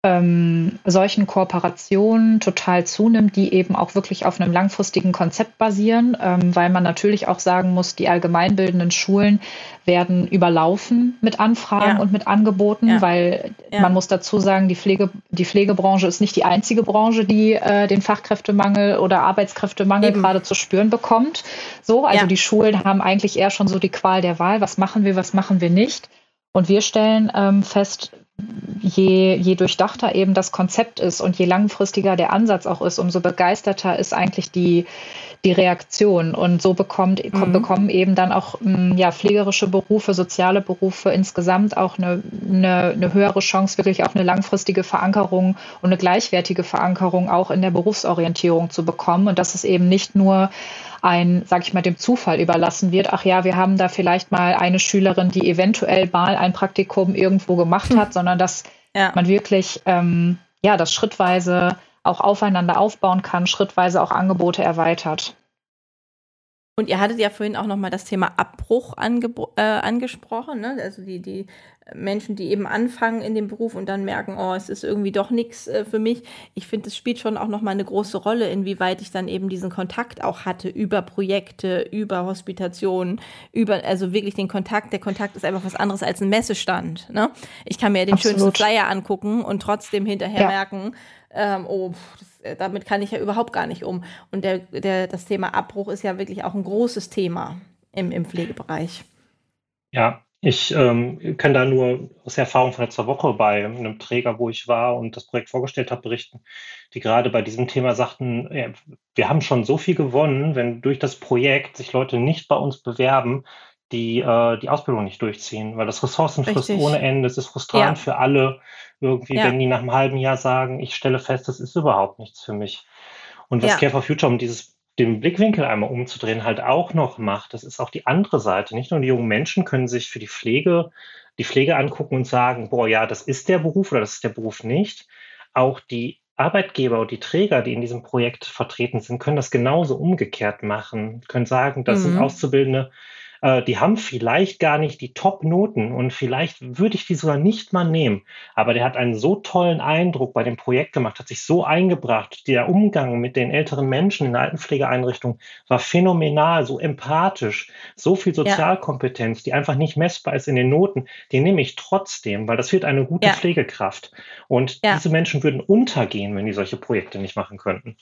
ähm, solchen Kooperationen total zunimmt, die eben auch wirklich auf einem langfristigen Konzept basieren, ähm, weil man natürlich auch sagen muss, die allgemeinbildenden Schulen werden überlaufen mit Anfragen ja. und mit Angeboten, ja. weil ja. man muss dazu sagen, die, Pflege, die Pflegebranche ist nicht die einzige Branche, die äh, den Fachkräftemangel oder Arbeitskräftemangel eben. gerade zu spüren bekommt. So, also die Schulen haben eigentlich eher schon so die Qual der Wahl, was machen wir, was machen wir nicht. Und wir stellen ähm, fest, je, je durchdachter eben das Konzept ist und je langfristiger der Ansatz auch ist, umso begeisterter ist eigentlich die, die Reaktion. Und so bekommt, mhm. bekommen eben dann auch mm, ja, pflegerische Berufe, soziale Berufe insgesamt auch eine, eine, eine höhere Chance, wirklich auch eine langfristige Verankerung und eine gleichwertige Verankerung auch in der Berufsorientierung zu bekommen. Und dass es eben nicht nur ein, sag ich mal, dem Zufall überlassen wird. Ach ja, wir haben da vielleicht mal eine Schülerin, die eventuell mal ein Praktikum irgendwo gemacht hm. hat, sondern dass ja. man wirklich ähm, ja das schrittweise auch aufeinander aufbauen kann, schrittweise auch Angebote erweitert. Und ihr hattet ja vorhin auch nochmal das Thema Abbruch äh, angesprochen, ne? also die, die Menschen, die eben anfangen in dem Beruf und dann merken, oh, es ist irgendwie doch nichts äh, für mich. Ich finde, es spielt schon auch nochmal eine große Rolle, inwieweit ich dann eben diesen Kontakt auch hatte über Projekte, über Hospitationen, über, also wirklich den Kontakt. Der Kontakt ist einfach was anderes als ein Messestand. Ne? Ich kann mir den Absolut. schönsten Flyer angucken und trotzdem hinterher ja. merken, ähm, oh, das äh, damit kann ich ja überhaupt gar nicht um. Und der, der, das Thema Abbruch ist ja wirklich auch ein großes Thema im, im Pflegebereich. Ja, ich ähm, kann da nur aus Erfahrung von letzter Woche bei einem Träger, wo ich war und das Projekt vorgestellt habe, berichten, die gerade bei diesem Thema sagten, ja, wir haben schon so viel gewonnen, wenn durch das Projekt sich Leute nicht bei uns bewerben, die äh, die Ausbildung nicht durchziehen, weil das Ressourcen frisst ohne Ende. Es ist frustrant ja. für alle, irgendwie, ja. wenn die nach einem halben Jahr sagen, ich stelle fest, das ist überhaupt nichts für mich. Und was ja. Care for Future, um dieses, den Blickwinkel einmal umzudrehen, halt auch noch macht, das ist auch die andere Seite. Nicht nur die jungen Menschen können sich für die Pflege, die Pflege angucken und sagen, boah, ja, das ist der Beruf oder das ist der Beruf nicht. Auch die Arbeitgeber und die Träger, die in diesem Projekt vertreten sind, können das genauso umgekehrt machen, können sagen, das mhm. sind Auszubildende, äh, die haben vielleicht gar nicht die Top-Noten und vielleicht würde ich die sogar nicht mal nehmen. Aber der hat einen so tollen Eindruck bei dem Projekt gemacht, hat sich so eingebracht. Der Umgang mit den älteren Menschen in der Altenpflegeeinrichtung war phänomenal, so empathisch, so viel Sozialkompetenz, ja. die einfach nicht messbar ist in den Noten. Die nehme ich trotzdem, weil das wird eine gute ja. Pflegekraft. Und ja. diese Menschen würden untergehen, wenn die solche Projekte nicht machen könnten.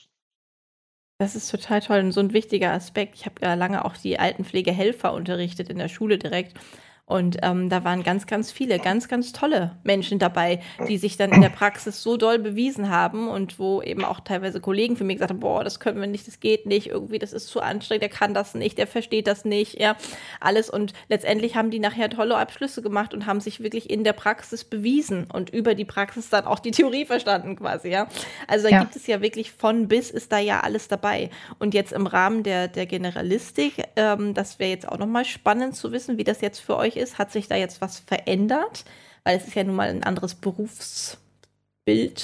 Das ist total toll und so ein wichtiger Aspekt. Ich habe ja lange auch die Altenpflegehelfer unterrichtet in der Schule direkt. Und ähm, da waren ganz, ganz viele, ganz, ganz tolle Menschen dabei, die sich dann in der Praxis so doll bewiesen haben und wo eben auch teilweise Kollegen für mich gesagt haben, boah, das können wir nicht, das geht nicht, irgendwie, das ist zu anstrengend, der kann das nicht, der versteht das nicht, ja, alles. Und letztendlich haben die nachher tolle Abschlüsse gemacht und haben sich wirklich in der Praxis bewiesen und über die Praxis dann auch die Theorie verstanden quasi, ja. Also da ja. gibt es ja wirklich von bis ist da ja alles dabei. Und jetzt im Rahmen der, der Generalistik, ähm, das wäre jetzt auch nochmal spannend zu wissen, wie das jetzt für euch ist ist? Hat sich da jetzt was verändert? Weil es ist ja nun mal ein anderes Berufsbild,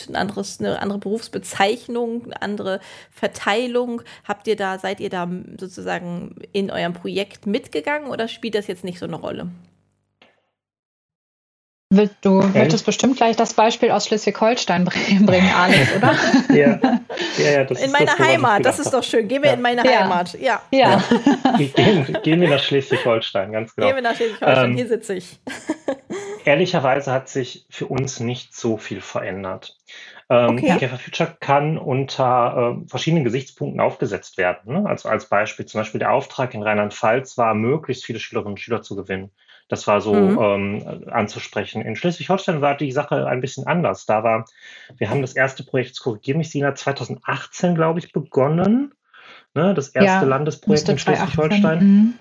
ein anderes, eine andere Berufsbezeichnung, eine andere Verteilung. Habt ihr da, seid ihr da sozusagen in eurem Projekt mitgegangen oder spielt das jetzt nicht so eine Rolle? Du möchtest bestimmt gleich das Beispiel aus Schleswig-Holstein (laughs) bringen, Alex, oder? (laughs) ja. ja, ja das in meine das, Heimat, das ist doch schön. Gehen wir ja. in meine ja. Heimat. Ja. ja. (laughs) Gehen, gehen, wir nach Schleswig-Holstein, ganz genau. Gehen wir nach Schleswig-Holstein, ähm, hier sitze ich. ehrlicherweise hat sich für uns nicht so viel verändert. Ähm, okay. Care for Future kann unter äh, verschiedenen Gesichtspunkten aufgesetzt werden. Ne? Also als Beispiel, zum Beispiel der Auftrag in Rheinland-Pfalz war, möglichst viele Schülerinnen und Schüler zu gewinnen. Das war so mhm. ähm, anzusprechen. In Schleswig-Holstein war die Sache ein bisschen anders. Da war, wir haben das erste Projekt, korrigiere mich, Sina, 2018, glaube ich, begonnen. Ne? Das erste ja, Landesprojekt in Schleswig-Holstein. Mhm.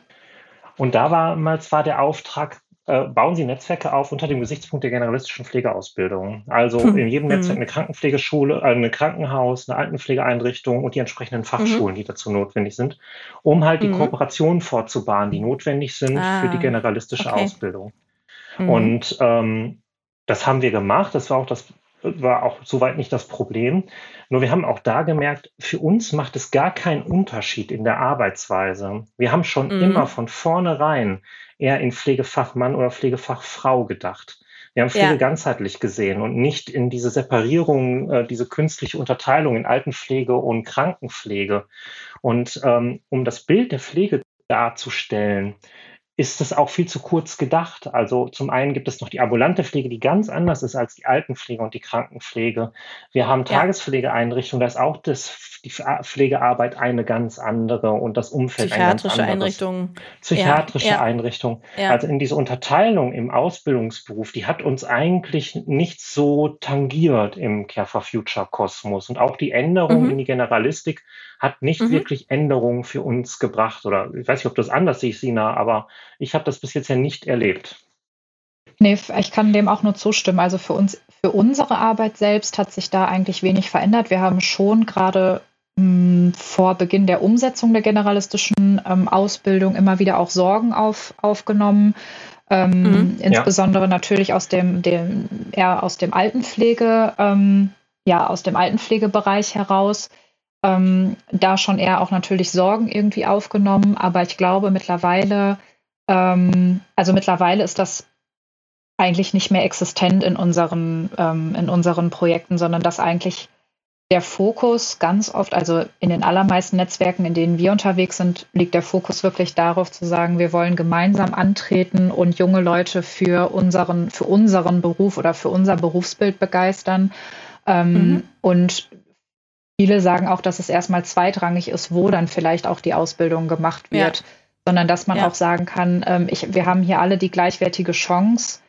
Und damals war der Auftrag, bauen Sie Netzwerke auf unter dem Gesichtspunkt der generalistischen Pflegeausbildung. Also hm. in jedem Netzwerk hm. eine Krankenpflegeschule, äh, ein Krankenhaus, eine Altenpflegeeinrichtung und die entsprechenden Fachschulen, mhm. die dazu notwendig sind, um halt die mhm. Kooperationen vorzubahnen, die notwendig sind ah. für die ah, generalistische okay. Ausbildung. Mhm. Und ähm, das haben wir gemacht. Das war auch das war auch soweit nicht das Problem. Nur wir haben auch da gemerkt, für uns macht es gar keinen Unterschied in der Arbeitsweise. Wir haben schon mhm. immer von vornherein eher in Pflegefachmann oder Pflegefachfrau gedacht. Wir haben Pflege ja. ganzheitlich gesehen und nicht in diese Separierung, äh, diese künstliche Unterteilung in Altenpflege und Krankenpflege. Und ähm, um das Bild der Pflege darzustellen, ist es auch viel zu kurz gedacht. Also zum einen gibt es noch die ambulante Pflege, die ganz anders ist als die Altenpflege und die Krankenpflege. Wir haben Tagespflegeeinrichtungen, da ist auch das, die Pflegearbeit eine ganz andere und das Umfeld ein ganz anderes. Psychiatrische Einrichtungen. Psychiatrische ja, Einrichtungen. Ja. Also in diese Unterteilung im Ausbildungsberuf, die hat uns eigentlich nicht so tangiert im Care for Future Kosmos. Und auch die Änderung mhm. in die Generalistik hat nicht mhm. wirklich Änderungen für uns gebracht. Oder ich weiß nicht, ob du das anders siehst, Sina, aber ich habe das bis jetzt ja nicht erlebt. Nee, ich kann dem auch nur zustimmen. Also für uns, für unsere Arbeit selbst hat sich da eigentlich wenig verändert. Wir haben schon gerade hm, vor Beginn der Umsetzung der generalistischen ähm, Ausbildung immer wieder auch Sorgen auf, aufgenommen. Ähm, mhm, insbesondere ja. natürlich aus dem, dem, eher aus dem Altenpflege, ähm, ja, aus dem Altenpflegebereich heraus ähm, da schon eher auch natürlich Sorgen irgendwie aufgenommen. Aber ich glaube mittlerweile, ähm, also mittlerweile ist das eigentlich nicht mehr existent in unseren, ähm, in unseren Projekten, sondern dass eigentlich der Fokus ganz oft, also in den allermeisten Netzwerken, in denen wir unterwegs sind, liegt der Fokus wirklich darauf zu sagen, wir wollen gemeinsam antreten und junge Leute für unseren, für unseren Beruf oder für unser Berufsbild begeistern. Ähm, mhm. Und Viele sagen auch, dass es erstmal zweitrangig ist, wo dann vielleicht auch die Ausbildung gemacht wird, ja. sondern dass man ja. auch sagen kann, ähm, ich, wir haben hier alle die gleichwertige Chance,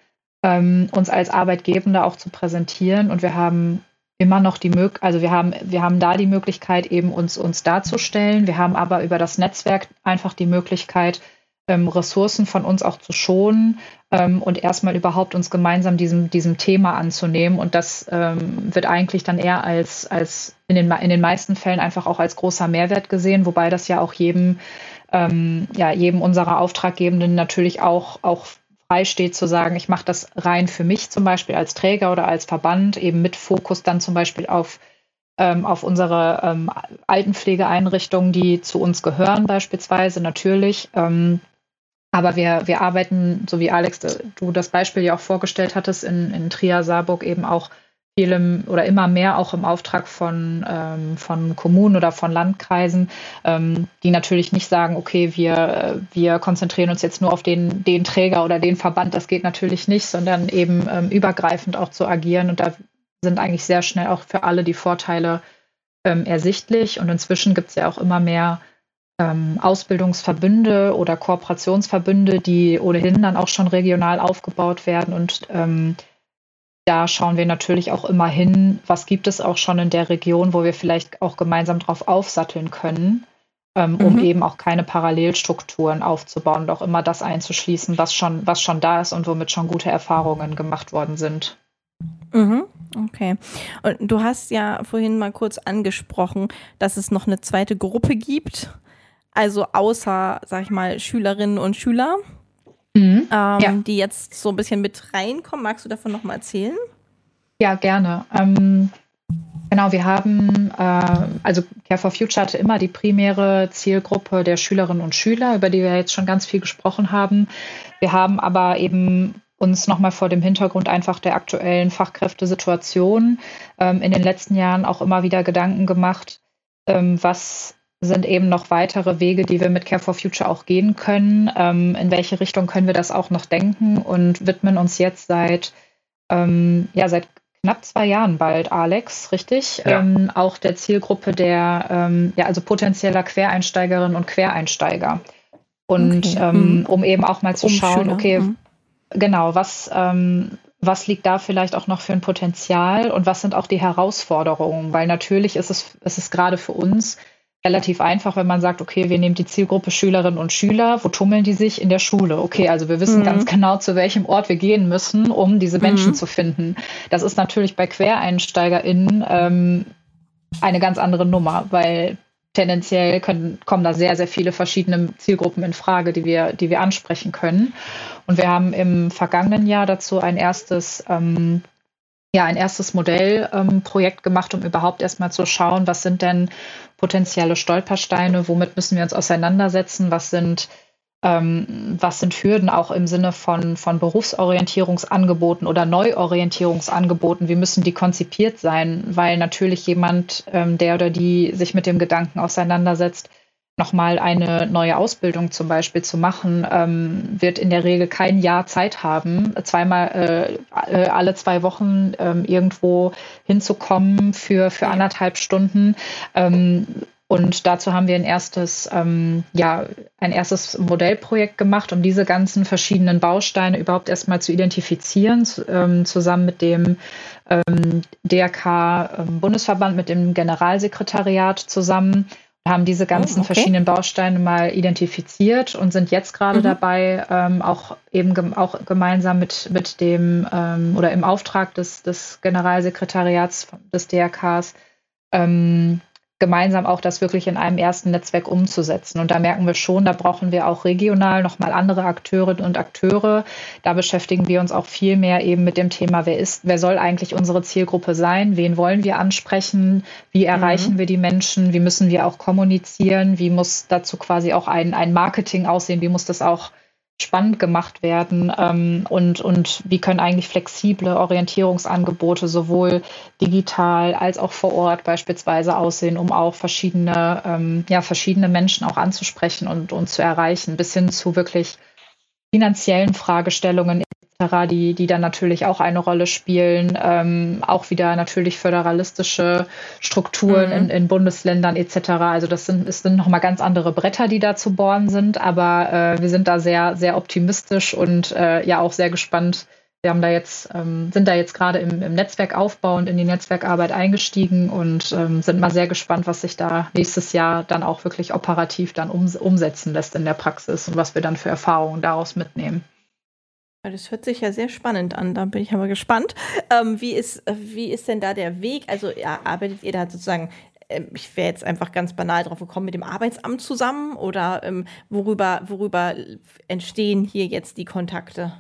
ähm, uns als Arbeitgebende auch zu präsentieren und wir haben immer noch die Möglichkeit, also wir haben, wir haben da die Möglichkeit, eben uns, uns darzustellen. Wir haben aber über das Netzwerk einfach die Möglichkeit, ähm, Ressourcen von uns auch zu schonen ähm, und erstmal überhaupt uns gemeinsam diesem, diesem Thema anzunehmen. Und das ähm, wird eigentlich dann eher als, als in, den, in den meisten Fällen einfach auch als großer Mehrwert gesehen, wobei das ja auch jedem, ähm, ja, jedem unserer Auftraggebenden natürlich auch, auch steht zu sagen, ich mache das rein für mich zum Beispiel als Träger oder als Verband, eben mit Fokus dann zum Beispiel auf ähm, auf unsere ähm, Altenpflegeeinrichtungen, die zu uns gehören beispielsweise natürlich. Ähm, aber wir, wir arbeiten, so wie Alex, äh, du das Beispiel ja auch vorgestellt hattest, in, in Trier, Saarburg eben auch vielem oder immer mehr auch im Auftrag von, ähm, von Kommunen oder von Landkreisen, ähm, die natürlich nicht sagen, okay, wir, äh, wir konzentrieren uns jetzt nur auf den, den Träger oder den Verband, das geht natürlich nicht, sondern eben ähm, übergreifend auch zu agieren. Und da sind eigentlich sehr schnell auch für alle die Vorteile ähm, ersichtlich. Und inzwischen gibt es ja auch immer mehr ähm, Ausbildungsverbünde oder Kooperationsverbünde, die ohnehin dann auch schon regional aufgebaut werden. Und ähm, da schauen wir natürlich auch immer hin, was gibt es auch schon in der Region, wo wir vielleicht auch gemeinsam drauf aufsatteln können, ähm, mhm. um eben auch keine Parallelstrukturen aufzubauen und auch immer das einzuschließen, was schon, was schon da ist und womit schon gute Erfahrungen gemacht worden sind. Mhm. Okay. Und du hast ja vorhin mal kurz angesprochen, dass es noch eine zweite Gruppe gibt also außer, sag ich mal, Schülerinnen und Schüler, mhm. ähm, ja. die jetzt so ein bisschen mit reinkommen. Magst du davon nochmal erzählen? Ja, gerne. Ähm, genau, wir haben, äh, also Care for Future hatte immer die primäre Zielgruppe der Schülerinnen und Schüler, über die wir jetzt schon ganz viel gesprochen haben. Wir haben aber eben uns nochmal vor dem Hintergrund einfach der aktuellen Fachkräftesituation ähm, in den letzten Jahren auch immer wieder Gedanken gemacht, ähm, was sind eben noch weitere Wege, die wir mit Care for Future auch gehen können. Ähm, in welche Richtung können wir das auch noch denken und widmen uns jetzt seit, ähm, ja, seit knapp zwei Jahren bald, Alex, richtig? Ja. Ähm, auch der Zielgruppe der, ähm, ja, also potenzieller Quereinsteigerinnen und Quereinsteiger. Und okay. ähm, mhm. um eben auch mal zu um schauen, Schüler. okay, mhm. genau, was, ähm, was liegt da vielleicht auch noch für ein Potenzial und was sind auch die Herausforderungen? Weil natürlich ist es, ist es gerade für uns relativ einfach, wenn man sagt, okay, wir nehmen die Zielgruppe Schülerinnen und Schüler, wo tummeln die sich? In der Schule. Okay, also wir wissen mhm. ganz genau, zu welchem Ort wir gehen müssen, um diese Menschen mhm. zu finden. Das ist natürlich bei QuereinsteigerInnen ähm, eine ganz andere Nummer, weil tendenziell können, kommen da sehr, sehr viele verschiedene Zielgruppen in Frage, die wir, die wir ansprechen können. Und wir haben im vergangenen Jahr dazu ein erstes ähm, ja, ein erstes Modellprojekt ähm, gemacht, um überhaupt erstmal zu schauen, was sind denn potenzielle Stolpersteine, womit müssen wir uns auseinandersetzen, was sind, ähm, was sind Hürden auch im Sinne von, von Berufsorientierungsangeboten oder Neuorientierungsangeboten, wie müssen die konzipiert sein, weil natürlich jemand, ähm, der oder die sich mit dem Gedanken auseinandersetzt, nochmal eine neue Ausbildung zum Beispiel zu machen, ähm, wird in der Regel kein Jahr Zeit haben, zweimal äh, äh, alle zwei Wochen ähm, irgendwo hinzukommen für, für anderthalb Stunden. Ähm, und dazu haben wir ein erstes, ähm, ja, ein erstes Modellprojekt gemacht, um diese ganzen verschiedenen Bausteine überhaupt erstmal zu identifizieren, ähm, zusammen mit dem ähm, DRK ähm, Bundesverband, mit dem Generalsekretariat zusammen haben diese ganzen oh, okay. verschiedenen Bausteine mal identifiziert und sind jetzt gerade mhm. dabei, ähm, auch eben gem auch gemeinsam mit, mit dem ähm, oder im Auftrag des, des Generalsekretariats des DRKs ähm, gemeinsam auch das wirklich in einem ersten Netzwerk umzusetzen. Und da merken wir schon, da brauchen wir auch regional nochmal andere Akteurinnen und Akteure. Da beschäftigen wir uns auch viel mehr eben mit dem Thema, wer ist, wer soll eigentlich unsere Zielgruppe sein? Wen wollen wir ansprechen? Wie erreichen mhm. wir die Menschen? Wie müssen wir auch kommunizieren? Wie muss dazu quasi auch ein, ein Marketing aussehen? Wie muss das auch spannend gemacht werden ähm, und, und wie können eigentlich flexible Orientierungsangebote sowohl digital als auch vor Ort beispielsweise aussehen, um auch verschiedene, ähm, ja, verschiedene Menschen auch anzusprechen und, und zu erreichen, bis hin zu wirklich finanziellen Fragestellungen die, die dann natürlich auch eine Rolle spielen. Ähm, auch wieder natürlich föderalistische Strukturen mhm. in, in, Bundesländern etc. Also das sind, es sind nochmal ganz andere Bretter, die da zu bohren sind. Aber äh, wir sind da sehr, sehr optimistisch und äh, ja auch sehr gespannt. Wir haben da jetzt, ähm, sind da jetzt gerade im, im Netzwerkaufbau und in die Netzwerkarbeit eingestiegen und ähm, sind mal sehr gespannt, was sich da nächstes Jahr dann auch wirklich operativ dann um, umsetzen lässt in der Praxis und was wir dann für Erfahrungen daraus mitnehmen. Das hört sich ja sehr spannend an, da bin ich aber gespannt. Ähm, wie, ist, wie ist denn da der Weg? Also ja, arbeitet ihr da sozusagen, äh, ich wäre jetzt einfach ganz banal drauf gekommen, mit dem Arbeitsamt zusammen oder ähm, worüber, worüber entstehen hier jetzt die Kontakte?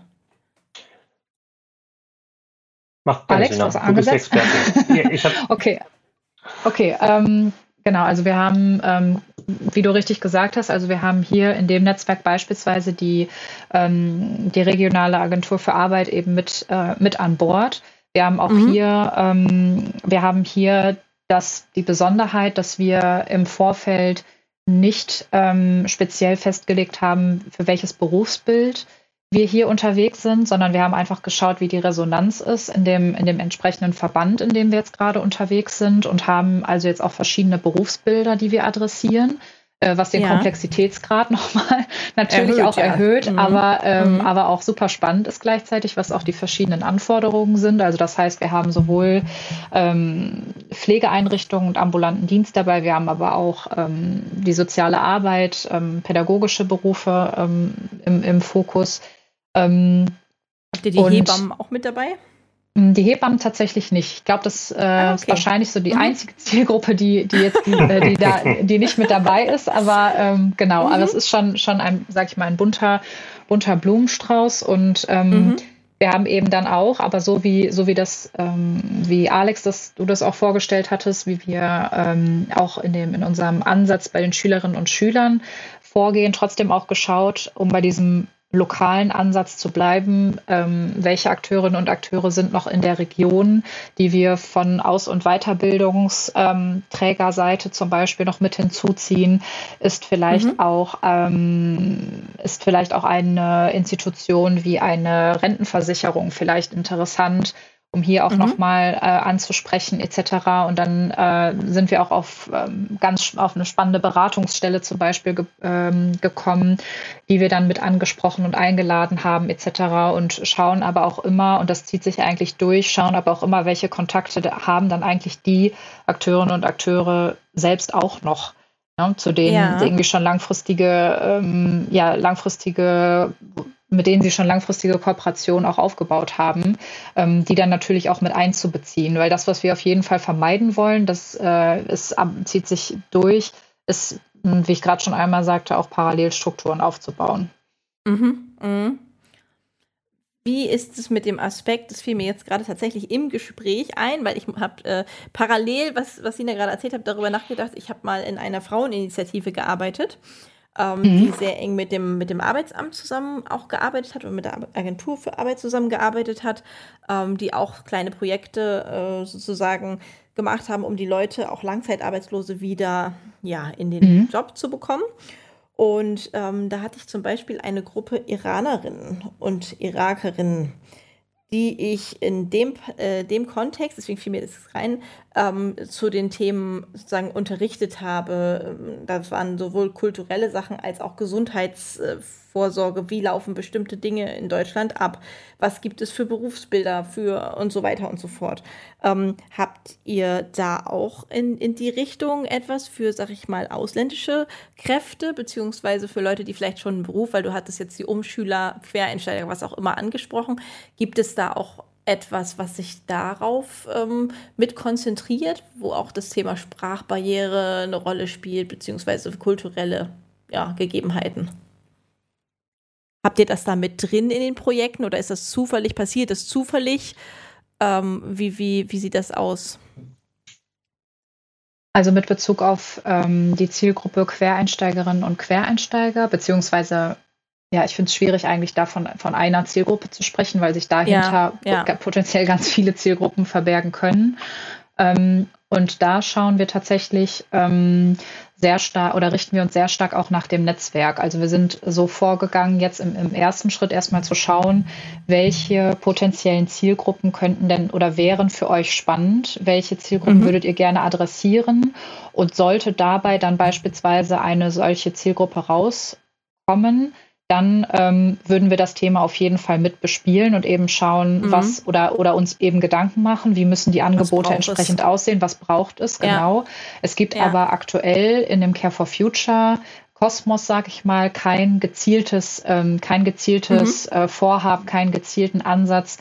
Macht Alex, was du bist Expertin. (laughs) ja, ich okay, okay ähm, genau, also wir haben ähm, wie du richtig gesagt hast, also wir haben hier in dem Netzwerk beispielsweise die, ähm, die regionale Agentur für Arbeit eben mit, äh, mit an Bord. Wir haben auch mhm. hier, ähm, wir haben hier das, die Besonderheit, dass wir im Vorfeld nicht ähm, speziell festgelegt haben, für welches Berufsbild wir hier unterwegs sind, sondern wir haben einfach geschaut, wie die Resonanz ist in dem, in dem entsprechenden Verband, in dem wir jetzt gerade unterwegs sind und haben also jetzt auch verschiedene Berufsbilder, die wir adressieren, äh, was den ja. Komplexitätsgrad (laughs) nochmal natürlich erhöht, auch erhöht. Mhm. aber, ähm, mhm. aber auch super spannend ist gleichzeitig, was auch die verschiedenen Anforderungen sind. Also das heißt, wir haben sowohl ähm, Pflegeeinrichtungen und ambulanten Dienst dabei, wir haben aber auch ähm, die soziale Arbeit, ähm, pädagogische Berufe ähm, im, im Fokus ähm, Habt ihr die Hebammen auch mit dabei? Hm, die Hebammen tatsächlich nicht. Ich glaube, das äh, ah, okay. ist wahrscheinlich so die mhm. einzige (laughs) Zielgruppe, die, die jetzt die, äh, die, (laughs) da, die nicht mit dabei ist. Aber ähm, genau, mhm. aber es ist schon, schon ein, sag ich mal, ein bunter, bunter Blumenstrauß und ähm, mhm. wir haben eben dann auch, aber so wie, so wie das, ähm, wie Alex, das, du das auch vorgestellt hattest, wie wir ähm, auch in dem, in unserem Ansatz bei den Schülerinnen und Schülern vorgehen, trotzdem auch geschaut, um bei diesem lokalen Ansatz zu bleiben. Ähm, welche Akteurinnen und Akteure sind noch in der Region, die wir von Aus- und Weiterbildungsträgerseite zum Beispiel noch mit hinzuziehen? Ist vielleicht mhm. auch ähm, ist vielleicht auch eine Institution wie eine Rentenversicherung vielleicht interessant? Um hier auch mhm. nochmal äh, anzusprechen etc. Und dann äh, sind wir auch auf ähm, ganz auf eine spannende Beratungsstelle zum Beispiel ge ähm, gekommen, die wir dann mit angesprochen und eingeladen haben etc. Und schauen aber auch immer, und das zieht sich eigentlich durch, schauen aber auch immer, welche Kontakte haben dann eigentlich die Akteurinnen und Akteure selbst auch noch. Ne, zu denen ja. irgendwie schon langfristige, ähm, ja, langfristige mit denen sie schon langfristige Kooperationen auch aufgebaut haben, ähm, die dann natürlich auch mit einzubeziehen. Weil das, was wir auf jeden Fall vermeiden wollen, das äh, ist, zieht sich durch, ist, wie ich gerade schon einmal sagte, auch Parallelstrukturen aufzubauen. Mhm, mh. Wie ist es mit dem Aspekt, das fiel mir jetzt gerade tatsächlich im Gespräch ein, weil ich habe äh, parallel, was, was Sina gerade erzählt hat, darüber nachgedacht, ich habe mal in einer Fraueninitiative gearbeitet ähm, mhm. die sehr eng mit dem, mit dem Arbeitsamt zusammen auch gearbeitet hat und mit der Agentur für Arbeit zusammengearbeitet hat, ähm, die auch kleine Projekte äh, sozusagen gemacht haben, um die Leute, auch Langzeitarbeitslose, wieder ja, in den mhm. Job zu bekommen. Und ähm, da hatte ich zum Beispiel eine Gruppe Iranerinnen und Irakerinnen, die ich in dem, äh, dem Kontext, deswegen fiel mir das rein, ähm, zu den Themen sozusagen unterrichtet habe. Das waren sowohl kulturelle Sachen als auch Gesundheitsvorsorge. Wie laufen bestimmte Dinge in Deutschland ab? Was gibt es für Berufsbilder für und so weiter und so fort? Ähm, habt ihr da auch in, in die Richtung etwas für, sag ich mal, ausländische Kräfte, beziehungsweise für Leute, die vielleicht schon einen Beruf, weil du hattest jetzt die Umschüler, Quereinsteiger, was auch immer angesprochen. Gibt es da auch etwas, was sich darauf ähm, mit konzentriert, wo auch das Thema Sprachbarriere eine Rolle spielt, beziehungsweise kulturelle ja, Gegebenheiten. Habt ihr das da mit drin in den Projekten oder ist das zufällig passiert? Das zufällig? Ähm, wie, wie, wie sieht das aus? Also mit Bezug auf ähm, die Zielgruppe Quereinsteigerinnen und Quereinsteiger, beziehungsweise ja, ich finde es schwierig, eigentlich davon von einer Zielgruppe zu sprechen, weil sich dahinter ja, ja. potenziell ganz viele Zielgruppen verbergen können. Ähm, und da schauen wir tatsächlich ähm, sehr stark oder richten wir uns sehr stark auch nach dem Netzwerk. Also wir sind so vorgegangen, jetzt im, im ersten Schritt erstmal zu schauen, welche potenziellen Zielgruppen könnten denn oder wären für euch spannend, welche Zielgruppen mhm. würdet ihr gerne adressieren und sollte dabei dann beispielsweise eine solche Zielgruppe rauskommen, dann ähm, würden wir das Thema auf jeden Fall mit bespielen und eben schauen, mhm. was oder, oder uns eben Gedanken machen, wie müssen die Angebote entsprechend es? aussehen, was braucht es genau. Ja. Es gibt ja. aber aktuell in dem Care for Future Kosmos, sag ich mal, kein gezieltes, ähm, kein gezieltes mhm. äh, Vorhaben, keinen gezielten Ansatz,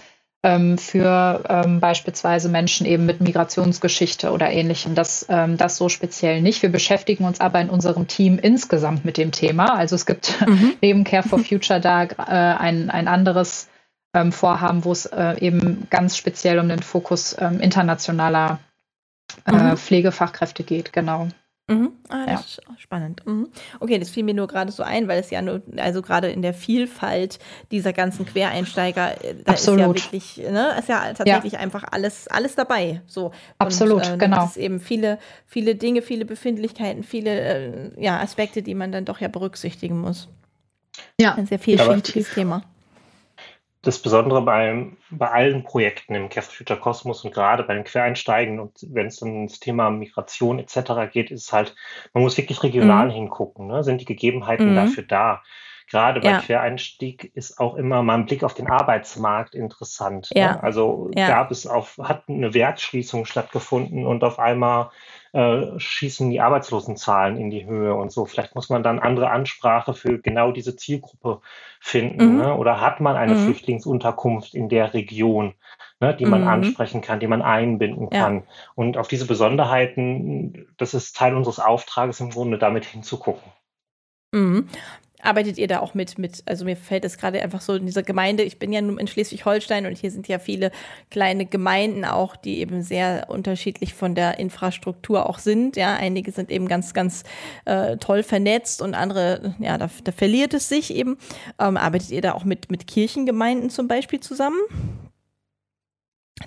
ähm, für ähm, beispielsweise Menschen eben mit Migrationsgeschichte oder ähnlichem. Das, ähm, das so speziell nicht. Wir beschäftigen uns aber in unserem Team insgesamt mit dem Thema. Also es gibt mhm. (laughs) neben Care for Future da äh, ein, ein anderes ähm, Vorhaben, wo es äh, eben ganz speziell um den Fokus ähm, internationaler äh, mhm. Pflegefachkräfte geht. Genau. Mhm. Ah, das ja. ist spannend. Mhm. Okay, das fiel mir nur gerade so ein, weil es ja nur, also gerade in der Vielfalt dieser ganzen Quereinsteiger, äh, da Absolut. ist ja wirklich, ne, ist ja tatsächlich ja. einfach alles, alles dabei. So. Absolut, Und, äh, genau. Es eben viele, viele Dinge, viele Befindlichkeiten, viele äh, ja, Aspekte, die man dann doch ja berücksichtigen muss. Ja, ein sehr vielfältiges Thema das Besondere bei, bei allen Projekten im Care Future Kosmos und gerade bei den Quereinsteigen und wenn es dann ins Thema Migration etc. geht, ist es halt, man muss wirklich regional mhm. hingucken. Ne? Sind die Gegebenheiten mhm. dafür da? Gerade bei ja. Quereinstieg ist auch immer mal ein Blick auf den Arbeitsmarkt interessant. Ne? Ja. Ne? Also ja. gab es auf, hat eine Werkschließung stattgefunden und auf einmal äh, schießen die Arbeitslosenzahlen in die Höhe und so. Vielleicht muss man dann andere Ansprache für genau diese Zielgruppe finden. Mhm. Ne? Oder hat man eine mhm. Flüchtlingsunterkunft in der Region, ne, die man mhm. ansprechen kann, die man einbinden kann. Ja. Und auf diese Besonderheiten, das ist Teil unseres Auftrages im Grunde, damit hinzugucken. Arbeitet ihr da auch mit, mit, also mir fällt es gerade einfach so in dieser Gemeinde, ich bin ja nun in Schleswig-Holstein und hier sind ja viele kleine Gemeinden auch, die eben sehr unterschiedlich von der Infrastruktur auch sind. Ja, einige sind eben ganz, ganz äh, toll vernetzt und andere, ja, da, da verliert es sich eben. Ähm, arbeitet ihr da auch mit, mit Kirchengemeinden zum Beispiel zusammen?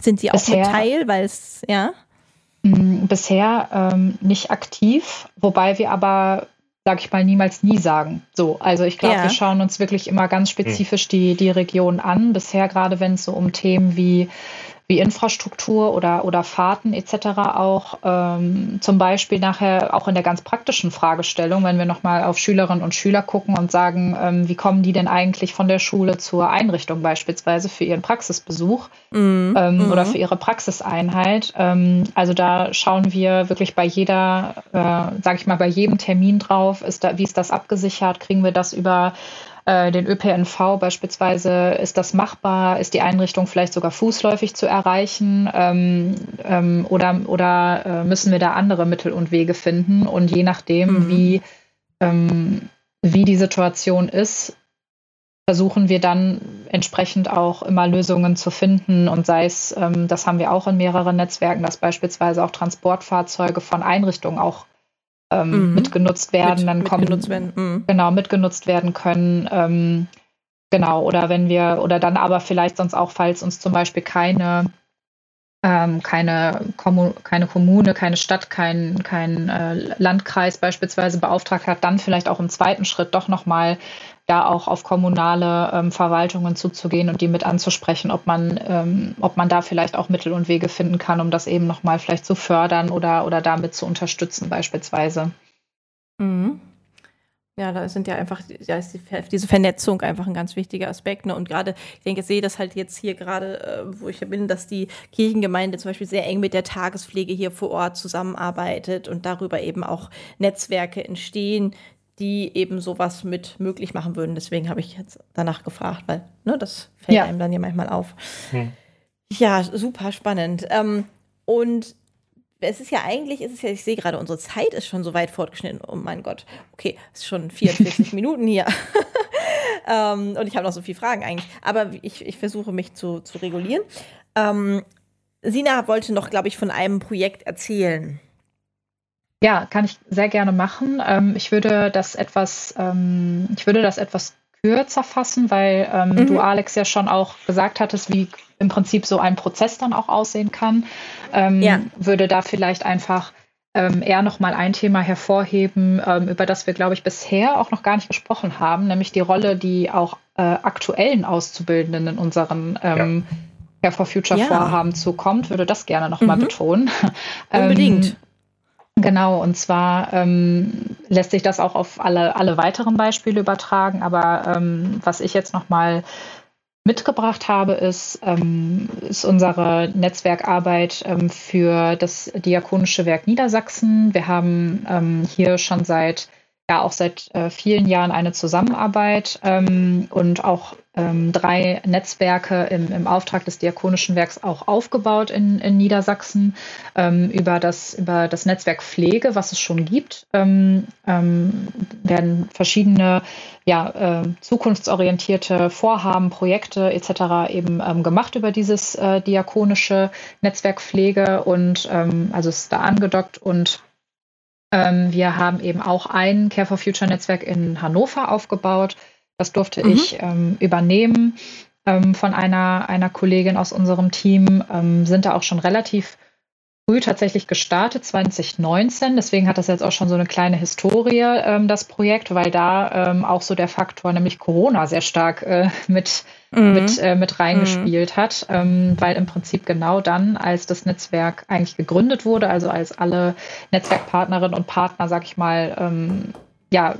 Sind sie auch Bisher, Teil, weil es, ja? Bisher ähm, nicht aktiv, wobei wir aber sag ich mal, niemals nie sagen. So, also ich glaube, ja. wir schauen uns wirklich immer ganz hm. spezifisch die, die Region an. Bisher gerade, wenn es so um Themen wie wie Infrastruktur oder, oder Fahrten etc. auch ähm, zum Beispiel nachher auch in der ganz praktischen Fragestellung, wenn wir nochmal auf Schülerinnen und Schüler gucken und sagen, ähm, wie kommen die denn eigentlich von der Schule zur Einrichtung beispielsweise für ihren Praxisbesuch mhm. Ähm, mhm. oder für ihre Praxiseinheit. Ähm, also da schauen wir wirklich bei jeder, äh, sage ich mal, bei jedem Termin drauf, ist da, wie ist das abgesichert, kriegen wir das über äh, den ÖPNV beispielsweise, ist das machbar? Ist die Einrichtung vielleicht sogar fußläufig zu erreichen? Ähm, ähm, oder oder äh, müssen wir da andere Mittel und Wege finden? Und je nachdem, mhm. wie, ähm, wie die Situation ist, versuchen wir dann entsprechend auch immer Lösungen zu finden. Und sei es, ähm, das haben wir auch in mehreren Netzwerken, dass beispielsweise auch Transportfahrzeuge von Einrichtungen auch ähm, mhm. mitgenutzt werden, mit, dann kommen mitgenutzt werden. Mhm. genau mitgenutzt werden können. Ähm, genau, oder wenn wir, oder dann aber vielleicht sonst auch, falls uns zum Beispiel keine ähm, keine, Kommun keine Kommune, keine Stadt, kein, kein äh, Landkreis beispielsweise beauftragt hat, dann vielleicht auch im zweiten Schritt doch nochmal ja auch auf kommunale ähm, Verwaltungen zuzugehen und die mit anzusprechen, ob man, ähm, ob man da vielleicht auch Mittel und Wege finden kann, um das eben nochmal vielleicht zu fördern oder, oder damit zu unterstützen beispielsweise. Mhm. Ja, da sind ja einfach, ja, ist die, diese Vernetzung einfach ein ganz wichtiger Aspekt. Ne? Und gerade, ich denke, ich sehe das halt jetzt hier gerade, äh, wo ich bin, dass die Kirchengemeinde zum Beispiel sehr eng mit der Tagespflege hier vor Ort zusammenarbeitet und darüber eben auch Netzwerke entstehen, die eben sowas mit möglich machen würden. Deswegen habe ich jetzt danach gefragt, weil ne, das fällt ja. einem dann ja manchmal auf. Hm. Ja, super spannend. Ähm, und es ist ja eigentlich, ist es ja, ich sehe gerade, unsere Zeit ist schon so weit fortgeschnitten. Oh mein Gott. Okay, es ist schon 44 (laughs) Minuten hier. (laughs) ähm, und ich habe noch so viele Fragen eigentlich. Aber ich, ich versuche mich zu, zu regulieren. Ähm, Sina wollte noch, glaube ich, von einem Projekt erzählen. Ja, kann ich sehr gerne machen. Ähm, ich würde das etwas, ähm, ich würde das etwas kürzer fassen, weil ähm, mhm. du, Alex, ja schon auch gesagt hattest, wie im Prinzip so ein Prozess dann auch aussehen kann. Ähm, ja. Würde da vielleicht einfach ähm, eher nochmal ein Thema hervorheben, ähm, über das wir, glaube ich, bisher auch noch gar nicht gesprochen haben, nämlich die Rolle, die auch äh, aktuellen Auszubildenden in unseren ähm, ja. Care for Future ja. Vorhaben zukommt, würde das gerne nochmal mhm. betonen. (laughs) Unbedingt. Ähm, Genau, und zwar ähm, lässt sich das auch auf alle, alle weiteren Beispiele übertragen, aber ähm, was ich jetzt nochmal mitgebracht habe, ist, ähm, ist unsere Netzwerkarbeit ähm, für das Diakonische Werk Niedersachsen. Wir haben ähm, hier schon seit ja auch seit äh, vielen Jahren eine Zusammenarbeit ähm, und auch ähm, drei Netzwerke im, im, Auftrag des Diakonischen Werks auch aufgebaut in, in Niedersachsen ähm, über, das, über das Netzwerk Pflege, was es schon gibt, ähm, ähm, werden verschiedene ja, äh, zukunftsorientierte Vorhaben, Projekte etc. eben ähm, gemacht über dieses äh, diakonische Netzwerk Pflege und also es ist da angedockt und ähm, wir haben eben auch ein Care for Future Netzwerk in Hannover aufgebaut. Das durfte mhm. ich ähm, übernehmen ähm, von einer, einer Kollegin aus unserem Team. Ähm, sind da auch schon relativ früh tatsächlich gestartet, 2019. Deswegen hat das jetzt auch schon so eine kleine Historie, ähm, das Projekt, weil da ähm, auch so der Faktor, nämlich Corona, sehr stark äh, (laughs) mit, mhm. mit, äh, mit reingespielt mhm. hat. Ähm, weil im Prinzip genau dann, als das Netzwerk eigentlich gegründet wurde, also als alle Netzwerkpartnerinnen und Partner, sag ich mal, ähm, ja,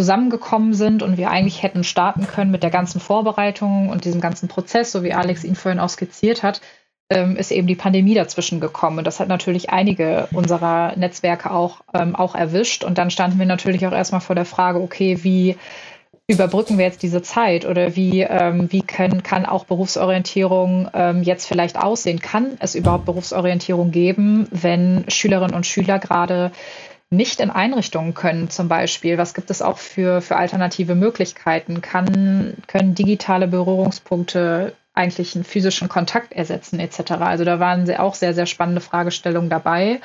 zusammengekommen sind und wir eigentlich hätten starten können mit der ganzen Vorbereitung und diesem ganzen Prozess, so wie Alex ihn vorhin auch skizziert hat, ähm, ist eben die Pandemie dazwischen gekommen. Und das hat natürlich einige unserer Netzwerke auch, ähm, auch erwischt. Und dann standen wir natürlich auch erstmal vor der Frage, okay, wie überbrücken wir jetzt diese Zeit oder wie, ähm, wie können, kann auch Berufsorientierung ähm, jetzt vielleicht aussehen? Kann es überhaupt Berufsorientierung geben, wenn Schülerinnen und Schüler gerade nicht in Einrichtungen können zum Beispiel? Was gibt es auch für, für alternative Möglichkeiten? Kann, können digitale Berührungspunkte eigentlich einen physischen Kontakt ersetzen etc. Also da waren sie auch sehr, sehr spannende Fragestellungen dabei.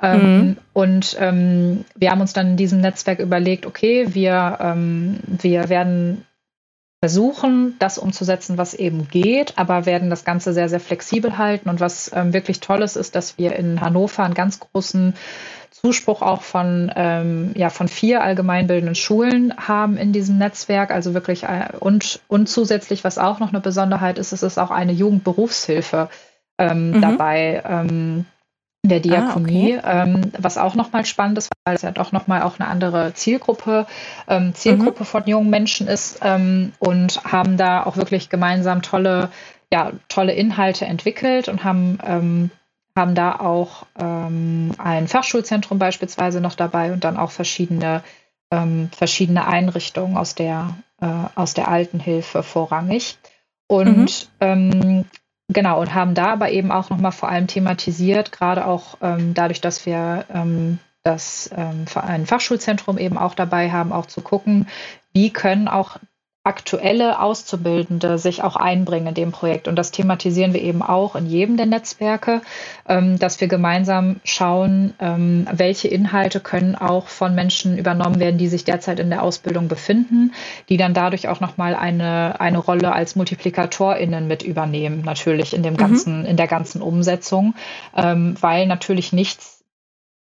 Ähm, mhm. Und ähm, wir haben uns dann in diesem Netzwerk überlegt, okay, wir, ähm, wir werden versuchen, das umzusetzen, was eben geht, aber werden das Ganze sehr, sehr flexibel halten. Und was ähm, wirklich toll ist, ist, dass wir in Hannover einen ganz großen Zuspruch auch von, ähm, ja, von vier allgemeinbildenden Schulen haben in diesem Netzwerk. Also wirklich äh, und, und zusätzlich, was auch noch eine Besonderheit ist, es ist auch eine Jugendberufshilfe ähm, mhm. dabei. Ähm, der Diakonie, ah, okay. ähm, was auch nochmal spannend ist, weil es ja doch nochmal auch eine andere Zielgruppe, ähm, Zielgruppe mhm. von jungen Menschen ist ähm, und haben da auch wirklich gemeinsam tolle, ja, tolle Inhalte entwickelt und haben ähm, haben da auch ähm, ein Fachschulzentrum beispielsweise noch dabei und dann auch verschiedene, ähm, verschiedene Einrichtungen aus der, äh, aus der Altenhilfe vorrangig. Und mhm. Genau, und haben da aber eben auch nochmal vor allem thematisiert, gerade auch ähm, dadurch, dass wir ähm, das ähm, ein Fachschulzentrum eben auch dabei haben, auch zu gucken, wie können auch aktuelle Auszubildende sich auch einbringen in dem Projekt. Und das thematisieren wir eben auch in jedem der Netzwerke, ähm, dass wir gemeinsam schauen, ähm, welche Inhalte können auch von Menschen übernommen werden, die sich derzeit in der Ausbildung befinden, die dann dadurch auch nochmal eine, eine Rolle als MultiplikatorInnen mit übernehmen, natürlich in dem mhm. ganzen, mhm. in der ganzen Umsetzung, ähm, weil natürlich nichts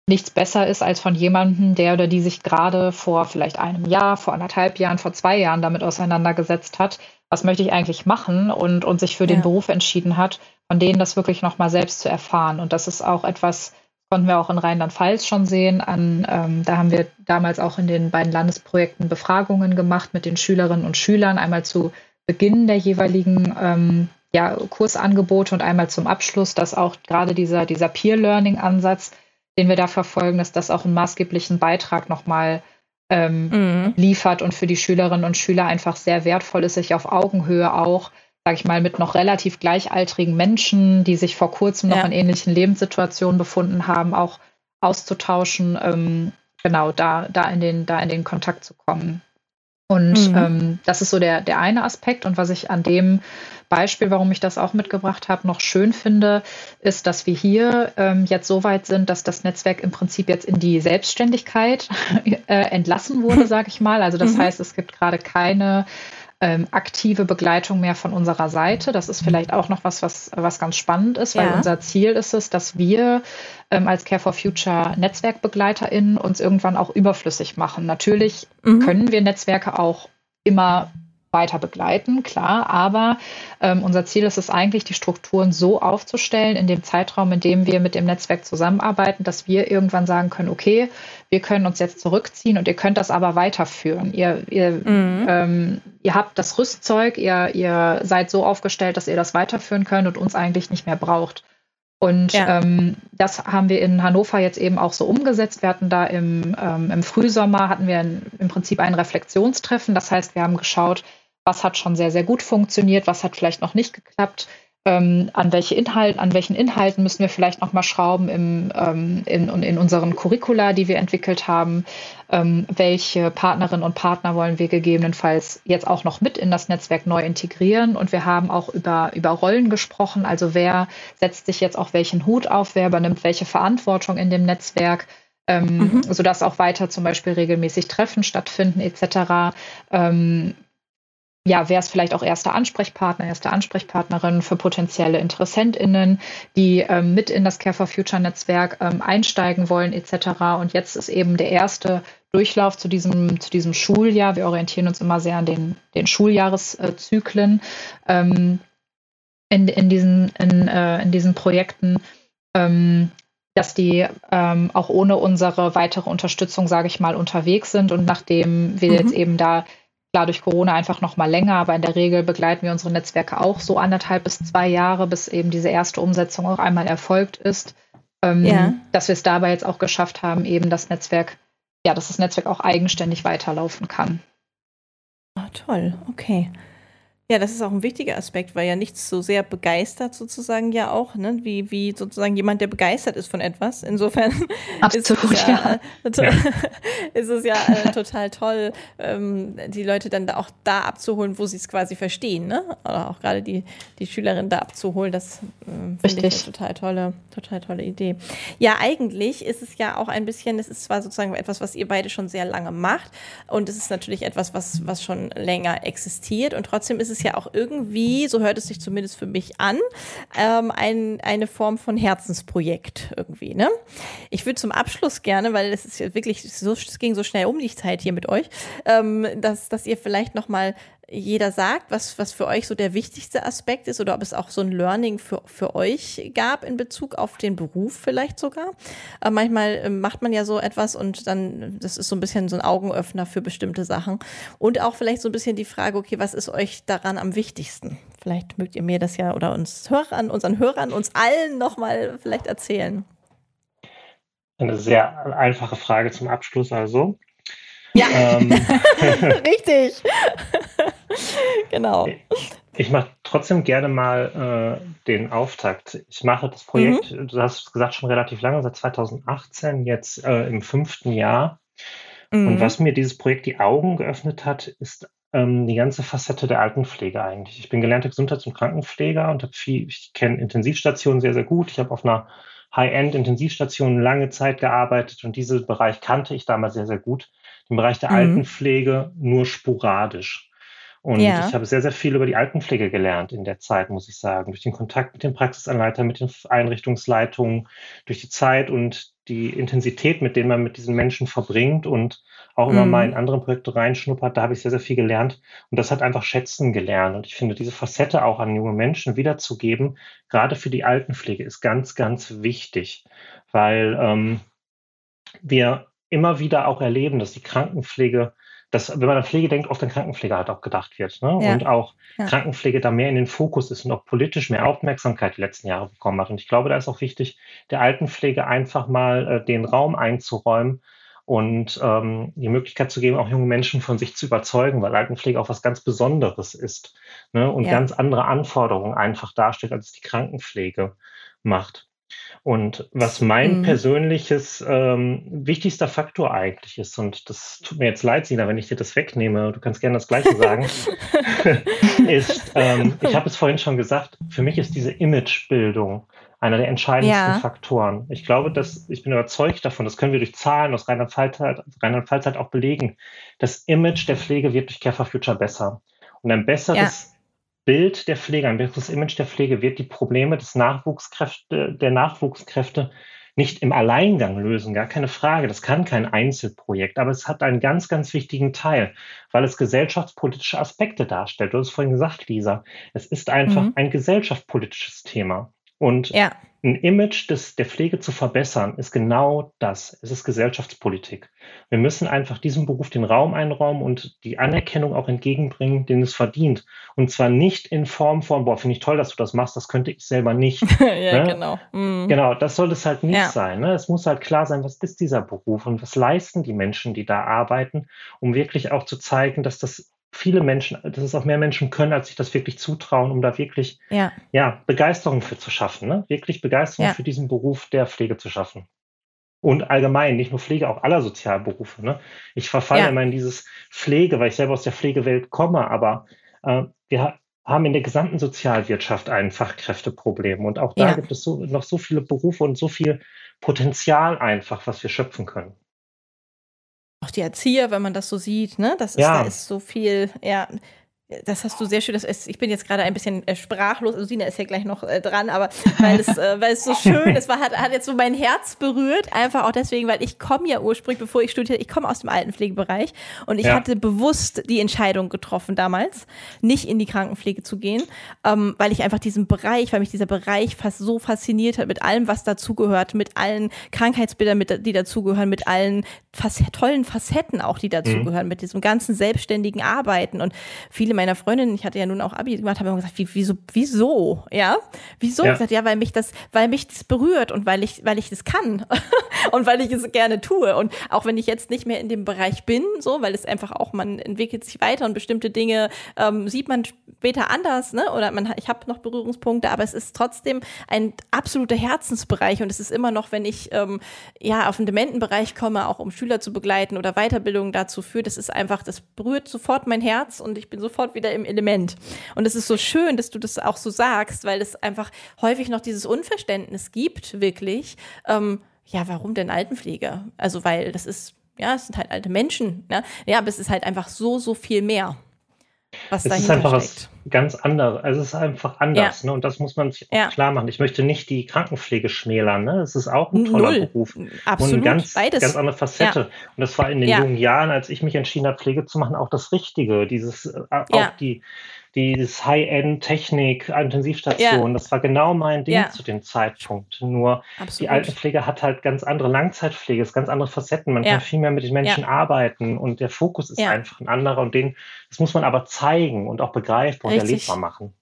nichts besser ist als von jemandem, der oder die sich gerade vor vielleicht einem Jahr, vor anderthalb Jahren, vor zwei Jahren damit auseinandergesetzt hat, was möchte ich eigentlich machen und, und sich für den Beruf entschieden hat, von denen das wirklich nochmal selbst zu erfahren. Und das ist auch etwas, konnten wir auch in Rheinland-Pfalz schon sehen. An, ähm, da haben wir damals auch in den beiden Landesprojekten Befragungen gemacht mit den Schülerinnen und Schülern, einmal zu Beginn der jeweiligen ähm, ja, Kursangebote und einmal zum Abschluss, dass auch gerade dieser, dieser Peer-Learning-Ansatz den wir da verfolgen, dass das auch einen maßgeblichen Beitrag nochmal ähm, mhm. liefert und für die Schülerinnen und Schüler einfach sehr wertvoll ist, sich auf Augenhöhe auch, sage ich mal, mit noch relativ gleichaltrigen Menschen, die sich vor kurzem noch ja. in ähnlichen Lebenssituationen befunden haben, auch auszutauschen, ähm, genau, da, da, in den, da in den Kontakt zu kommen. Und mhm. ähm, das ist so der, der eine Aspekt. Und was ich an dem Beispiel, warum ich das auch mitgebracht habe, noch schön finde, ist, dass wir hier ähm, jetzt so weit sind, dass das Netzwerk im Prinzip jetzt in die Selbstständigkeit (laughs) äh, entlassen wurde, (laughs) sage ich mal. Also das mhm. heißt, es gibt gerade keine ähm, aktive Begleitung mehr von unserer Seite. Das ist vielleicht auch noch was, was, was ganz spannend ist, weil ja. unser Ziel ist es, dass wir ähm, als Care for Future NetzwerkbegleiterInnen uns irgendwann auch überflüssig machen. Natürlich mhm. können wir Netzwerke auch immer weiter begleiten, klar. Aber ähm, unser Ziel ist es eigentlich, die Strukturen so aufzustellen in dem Zeitraum, in dem wir mit dem Netzwerk zusammenarbeiten, dass wir irgendwann sagen können, okay, wir können uns jetzt zurückziehen und ihr könnt das aber weiterführen. Ihr, ihr, mhm. ähm, ihr habt das Rüstzeug, ihr, ihr seid so aufgestellt, dass ihr das weiterführen könnt und uns eigentlich nicht mehr braucht. Und ja. ähm, das haben wir in Hannover jetzt eben auch so umgesetzt. Wir hatten da im, ähm, im Frühsommer hatten wir ein, im Prinzip ein Reflexionstreffen. Das heißt, wir haben geschaut, was hat schon sehr, sehr gut funktioniert, was hat vielleicht noch nicht geklappt, ähm, an welche Inhalt, an welchen Inhalten müssen wir vielleicht noch mal schrauben im, ähm, in, in unseren Curricula, die wir entwickelt haben, ähm, welche Partnerinnen und Partner wollen wir gegebenenfalls jetzt auch noch mit in das Netzwerk neu integrieren? Und wir haben auch über, über Rollen gesprochen, also wer setzt sich jetzt auch welchen Hut auf, wer übernimmt welche Verantwortung in dem Netzwerk, ähm, mhm. sodass auch weiter zum Beispiel regelmäßig Treffen stattfinden etc. Ähm, ja, wer ist vielleicht auch erster Ansprechpartner, erste Ansprechpartnerin für potenzielle InteressentInnen, die ähm, mit in das Care for Future Netzwerk ähm, einsteigen wollen, etc. Und jetzt ist eben der erste Durchlauf zu diesem, zu diesem Schuljahr. Wir orientieren uns immer sehr an den, den Schuljahreszyklen ähm, in, in, diesen, in, äh, in diesen Projekten. Ähm, dass die ähm, auch ohne unsere weitere Unterstützung, sage ich mal, unterwegs sind. Und nachdem wir mhm. jetzt eben da Klar, durch Corona einfach noch mal länger, aber in der Regel begleiten wir unsere Netzwerke auch so anderthalb bis zwei Jahre, bis eben diese erste Umsetzung auch einmal erfolgt ist. Ähm, ja. Dass wir es dabei jetzt auch geschafft haben, eben das Netzwerk, ja, dass das Netzwerk auch eigenständig weiterlaufen kann. Oh, toll, okay. Ja, das ist auch ein wichtiger Aspekt, weil ja nichts so sehr begeistert sozusagen ja auch, ne? wie, wie sozusagen jemand, der begeistert ist von etwas. Insofern (laughs) Absolut, ist, es ja, ja. (laughs) ist es ja äh, total toll, ähm, die Leute dann auch da abzuholen, wo sie es quasi verstehen. Ne? Oder auch gerade die, die Schülerin da abzuholen. Das äh, finde ich eine total tolle, total tolle Idee. Ja, eigentlich ist es ja auch ein bisschen, es ist zwar sozusagen etwas, was ihr beide schon sehr lange macht und es ist natürlich etwas, was, was schon länger existiert und trotzdem ist es es ja auch irgendwie, so hört es sich zumindest für mich an, ähm, ein, eine Form von Herzensprojekt irgendwie. Ne? Ich würde zum Abschluss gerne, weil es ist ja wirklich so, es ging so schnell um die Zeit hier mit euch, ähm, dass, dass ihr vielleicht noch mal jeder sagt, was, was für euch so der wichtigste Aspekt ist oder ob es auch so ein Learning für, für euch gab in Bezug auf den Beruf vielleicht sogar. Aber manchmal äh, macht man ja so etwas und dann, das ist so ein bisschen so ein Augenöffner für bestimmte Sachen. Und auch vielleicht so ein bisschen die Frage, okay, was ist euch daran am wichtigsten? Vielleicht mögt ihr mir das ja oder uns Hörern, unseren Hörern, uns allen nochmal vielleicht erzählen. Eine sehr einfache Frage zum Abschluss also. Ja, ähm. (laughs) richtig. (laughs) genau. Ich mache trotzdem gerne mal äh, den Auftakt. Ich mache das Projekt, mhm. du hast gesagt, schon relativ lange, seit 2018, jetzt äh, im fünften Jahr. Mhm. Und was mir dieses Projekt die Augen geöffnet hat, ist ähm, die ganze Facette der Altenpflege eigentlich. Ich bin gelernter Gesundheits- und Krankenpfleger und habe viel, ich kenne Intensivstationen sehr, sehr gut. Ich habe auf einer High-End-Intensivstation lange Zeit gearbeitet und diesen Bereich kannte ich damals sehr, sehr gut. Den Bereich der mhm. Altenpflege nur sporadisch. Und ja. ich habe sehr, sehr viel über die Altenpflege gelernt in der Zeit, muss ich sagen. Durch den Kontakt mit den Praxisanleitern, mit den Einrichtungsleitungen, durch die Zeit und die Intensität, mit denen man mit diesen Menschen verbringt und auch immer mhm. mal in andere Projekte reinschnuppert, da habe ich sehr, sehr viel gelernt. Und das hat einfach schätzen gelernt. Und ich finde, diese Facette auch an junge Menschen wiederzugeben, gerade für die Altenpflege, ist ganz, ganz wichtig, weil ähm, wir immer wieder auch erleben, dass die Krankenpflege dass, wenn man an Pflege denkt, oft an Krankenpflege halt auch gedacht wird. Ne? Ja. Und auch ja. Krankenpflege da mehr in den Fokus ist und auch politisch mehr Aufmerksamkeit die letzten Jahre bekommen hat. Und ich glaube, da ist auch wichtig, der Altenpflege einfach mal äh, den Raum einzuräumen und ähm, die Möglichkeit zu geben, auch junge Menschen von sich zu überzeugen, weil Altenpflege auch was ganz Besonderes ist ne? und ja. ganz andere Anforderungen einfach darstellt, als die Krankenpflege macht. Und was mein mhm. persönliches ähm, wichtigster Faktor eigentlich ist, und das tut mir jetzt leid, Sina, wenn ich dir das wegnehme, du kannst gerne das Gleiche sagen, (laughs) (laughs) ist, ähm, ich habe es vorhin schon gesagt, für mich ist diese Imagebildung einer der entscheidendsten ja. Faktoren. Ich glaube, dass ich bin überzeugt davon, das können wir durch Zahlen aus Rheinland-Pfalz halt, halt auch belegen. Das Image der Pflege wird durch Care for Future besser. Und ein besseres ja Bild der Pflege, ein besseres Image der Pflege wird die Probleme des Nachwuchskräfte, der Nachwuchskräfte nicht im Alleingang lösen, gar keine Frage. Das kann kein Einzelprojekt, aber es hat einen ganz, ganz wichtigen Teil, weil es gesellschaftspolitische Aspekte darstellt. Du hast vorhin gesagt, Lisa, es ist einfach mhm. ein gesellschaftspolitisches Thema. Und ja ein Image des, der Pflege zu verbessern, ist genau das. Es ist Gesellschaftspolitik. Wir müssen einfach diesem Beruf den Raum einräumen und die Anerkennung auch entgegenbringen, den es verdient. Und zwar nicht in Form von, boah, finde ich toll, dass du das machst, das könnte ich selber nicht. (laughs) ja, ne? genau. Mhm. Genau, das soll es halt nicht ja. sein. Ne? Es muss halt klar sein, was ist dieser Beruf und was leisten die Menschen, die da arbeiten, um wirklich auch zu zeigen, dass das viele Menschen, dass es auch mehr Menschen können, als sich das wirklich zutrauen, um da wirklich ja. ja Begeisterung für zu schaffen, ne? wirklich Begeisterung ja. für diesen Beruf der Pflege zu schaffen. Und allgemein, nicht nur Pflege, auch aller Sozialberufe. Ne? Ich verfalle ja. immer in dieses Pflege, weil ich selber aus der Pflegewelt komme, aber äh, wir haben in der gesamten Sozialwirtschaft ein Fachkräfteproblem. Und auch da gibt es so, noch so viele Berufe und so viel Potenzial einfach, was wir schöpfen können auch die Erzieher, wenn man das so sieht, ne? Das ist, ja. da ist so viel, ja, das hast du sehr schön. Das ist, ich bin jetzt gerade ein bisschen äh, sprachlos. Also Sina ist ja gleich noch äh, dran, aber (laughs) weil es, äh, weil es so schön (laughs) ist, war, hat, hat jetzt so mein Herz berührt. Einfach auch deswegen, weil ich komme ja ursprünglich, bevor ich studierte, ich komme aus dem Altenpflegebereich und ich ja. hatte bewusst die Entscheidung getroffen damals, nicht in die Krankenpflege zu gehen, ähm, weil ich einfach diesen Bereich, weil mich dieser Bereich fast so fasziniert hat mit allem, was dazugehört, mit allen Krankheitsbildern, mit, die dazugehören, mit allen Fac tollen Facetten auch, die dazugehören, mhm. mit diesem ganzen selbstständigen Arbeiten und viele meiner Freundinnen, ich hatte ja nun auch Abi gemacht, haben immer gesagt, wie, wieso, wieso, ja? Wieso? Ja. Ich gesagt, ja, weil mich das, weil mich das berührt und weil ich, weil ich das kann (laughs) und weil ich es gerne tue. Und auch wenn ich jetzt nicht mehr in dem Bereich bin, so, weil es einfach auch, man entwickelt sich weiter und bestimmte Dinge ähm, sieht man später anders, ne? Oder man, ich habe noch Berührungspunkte, aber es ist trotzdem ein absoluter Herzensbereich und es ist immer noch, wenn ich ähm, ja auf den Dementenbereich komme, auch um Schüler zu begleiten oder Weiterbildung dazu führt, das ist einfach, das berührt sofort mein Herz und ich bin sofort sofort wieder im Element. Und es ist so schön, dass du das auch so sagst, weil es einfach häufig noch dieses Unverständnis gibt, wirklich. Ähm, ja, warum denn Altenpflege? Also, weil das ist, ja, es sind halt alte Menschen. Ne? Ja, aber es ist halt einfach so, so viel mehr. Was es ist einfach was ganz anderes. Also es ist einfach anders, ja. ne? Und das muss man sich ja. klar machen. Ich möchte nicht die Krankenpflege schmälern, ne? Es ist auch ein toller Null. Beruf. Absolut. Und eine ganz, Beides. ganz andere Facette. Ja. Und das war in den jungen Jahren, als ich mich entschieden habe, Pflege zu machen, auch das Richtige. Dieses, äh, auch die, dieses High-End-Technik, Intensivstation, ja. das war genau mein Ding ja. zu dem Zeitpunkt. Nur Absolut. die Altenpflege hat halt ganz andere Langzeitpflege, ist ganz andere Facetten. Man ja. kann viel mehr mit den Menschen arbeiten und der Fokus ist einfach ein anderer und den, das muss man aber zeigen und auch begreifbar und erlebbar machen.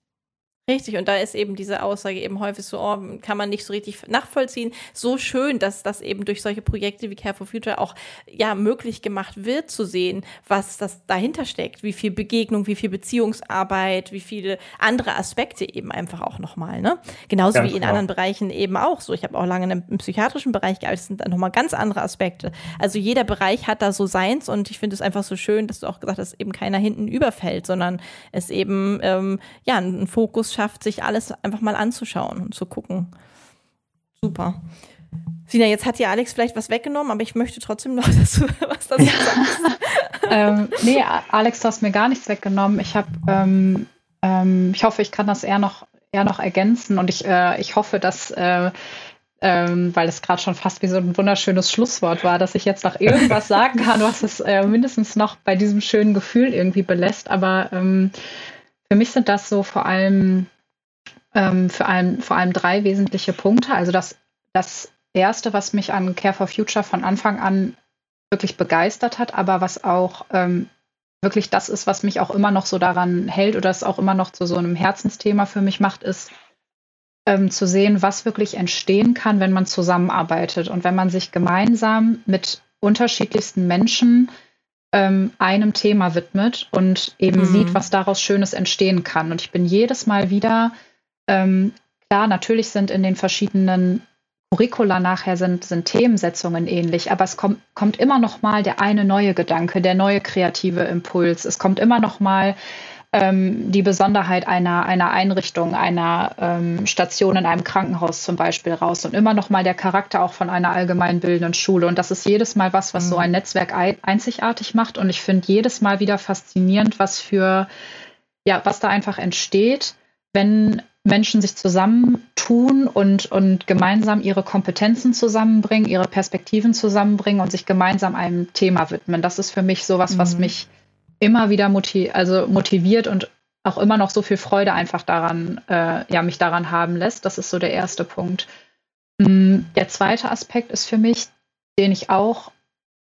Richtig, und da ist eben diese Aussage eben häufig so, oh, kann man nicht so richtig nachvollziehen. So schön, dass das eben durch solche Projekte wie Care for Future auch ja möglich gemacht wird zu sehen, was das dahinter steckt, wie viel Begegnung, wie viel Beziehungsarbeit, wie viele andere Aspekte eben einfach auch nochmal. Ne? Genauso ganz wie in genau. anderen Bereichen eben auch so. Ich habe auch lange im, im psychiatrischen Bereich gearbeitet, sind dann nochmal ganz andere Aspekte. Also jeder Bereich hat da so seins und ich finde es einfach so schön, dass du auch gesagt hast, dass eben keiner hinten überfällt, sondern es eben ähm, ja ein Fokus schafft, sich alles einfach mal anzuschauen und zu gucken. Super. Sina, jetzt hat dir Alex vielleicht was weggenommen, aber ich möchte trotzdem noch (laughs) dass du, was dazu sagst. (laughs) ähm, nee, Alex, du hast mir gar nichts weggenommen. Ich habe, ähm, ähm, ich hoffe, ich kann das eher noch, eher noch ergänzen und ich, äh, ich hoffe, dass äh, ähm, weil es gerade schon fast wie so ein wunderschönes Schlusswort war, dass ich jetzt noch irgendwas (laughs) sagen kann, was es äh, mindestens noch bei diesem schönen Gefühl irgendwie belässt. Aber ähm, für mich sind das so vor allem, ähm, vor allem, vor allem drei wesentliche Punkte. Also das, das erste, was mich an Care for Future von Anfang an wirklich begeistert hat, aber was auch ähm, wirklich das ist, was mich auch immer noch so daran hält oder es auch immer noch zu so einem Herzensthema für mich macht, ist ähm, zu sehen, was wirklich entstehen kann, wenn man zusammenarbeitet und wenn man sich gemeinsam mit unterschiedlichsten Menschen ähm, einem Thema widmet und eben mhm. sieht, was daraus Schönes entstehen kann. Und ich bin jedes Mal wieder, ähm, klar, natürlich sind in den verschiedenen Curricula nachher sind, sind Themensetzungen ähnlich, aber es kommt, kommt immer noch mal der eine neue Gedanke, der neue kreative Impuls. Es kommt immer noch mal ähm, die Besonderheit einer, einer Einrichtung, einer ähm, Station in einem Krankenhaus zum Beispiel raus und immer noch mal der Charakter auch von einer allgemeinbildenden Schule. Und das ist jedes Mal was, was mhm. so ein Netzwerk einzigartig macht. Und ich finde jedes Mal wieder faszinierend, was für, ja, was da einfach entsteht, wenn Menschen sich zusammentun und, und gemeinsam ihre Kompetenzen zusammenbringen, ihre Perspektiven zusammenbringen und sich gemeinsam einem Thema widmen. Das ist für mich sowas, mhm. was mich immer wieder motiv also motiviert und auch immer noch so viel Freude einfach daran, äh, ja, mich daran haben lässt. Das ist so der erste Punkt. Mm, der zweite Aspekt ist für mich, den ich auch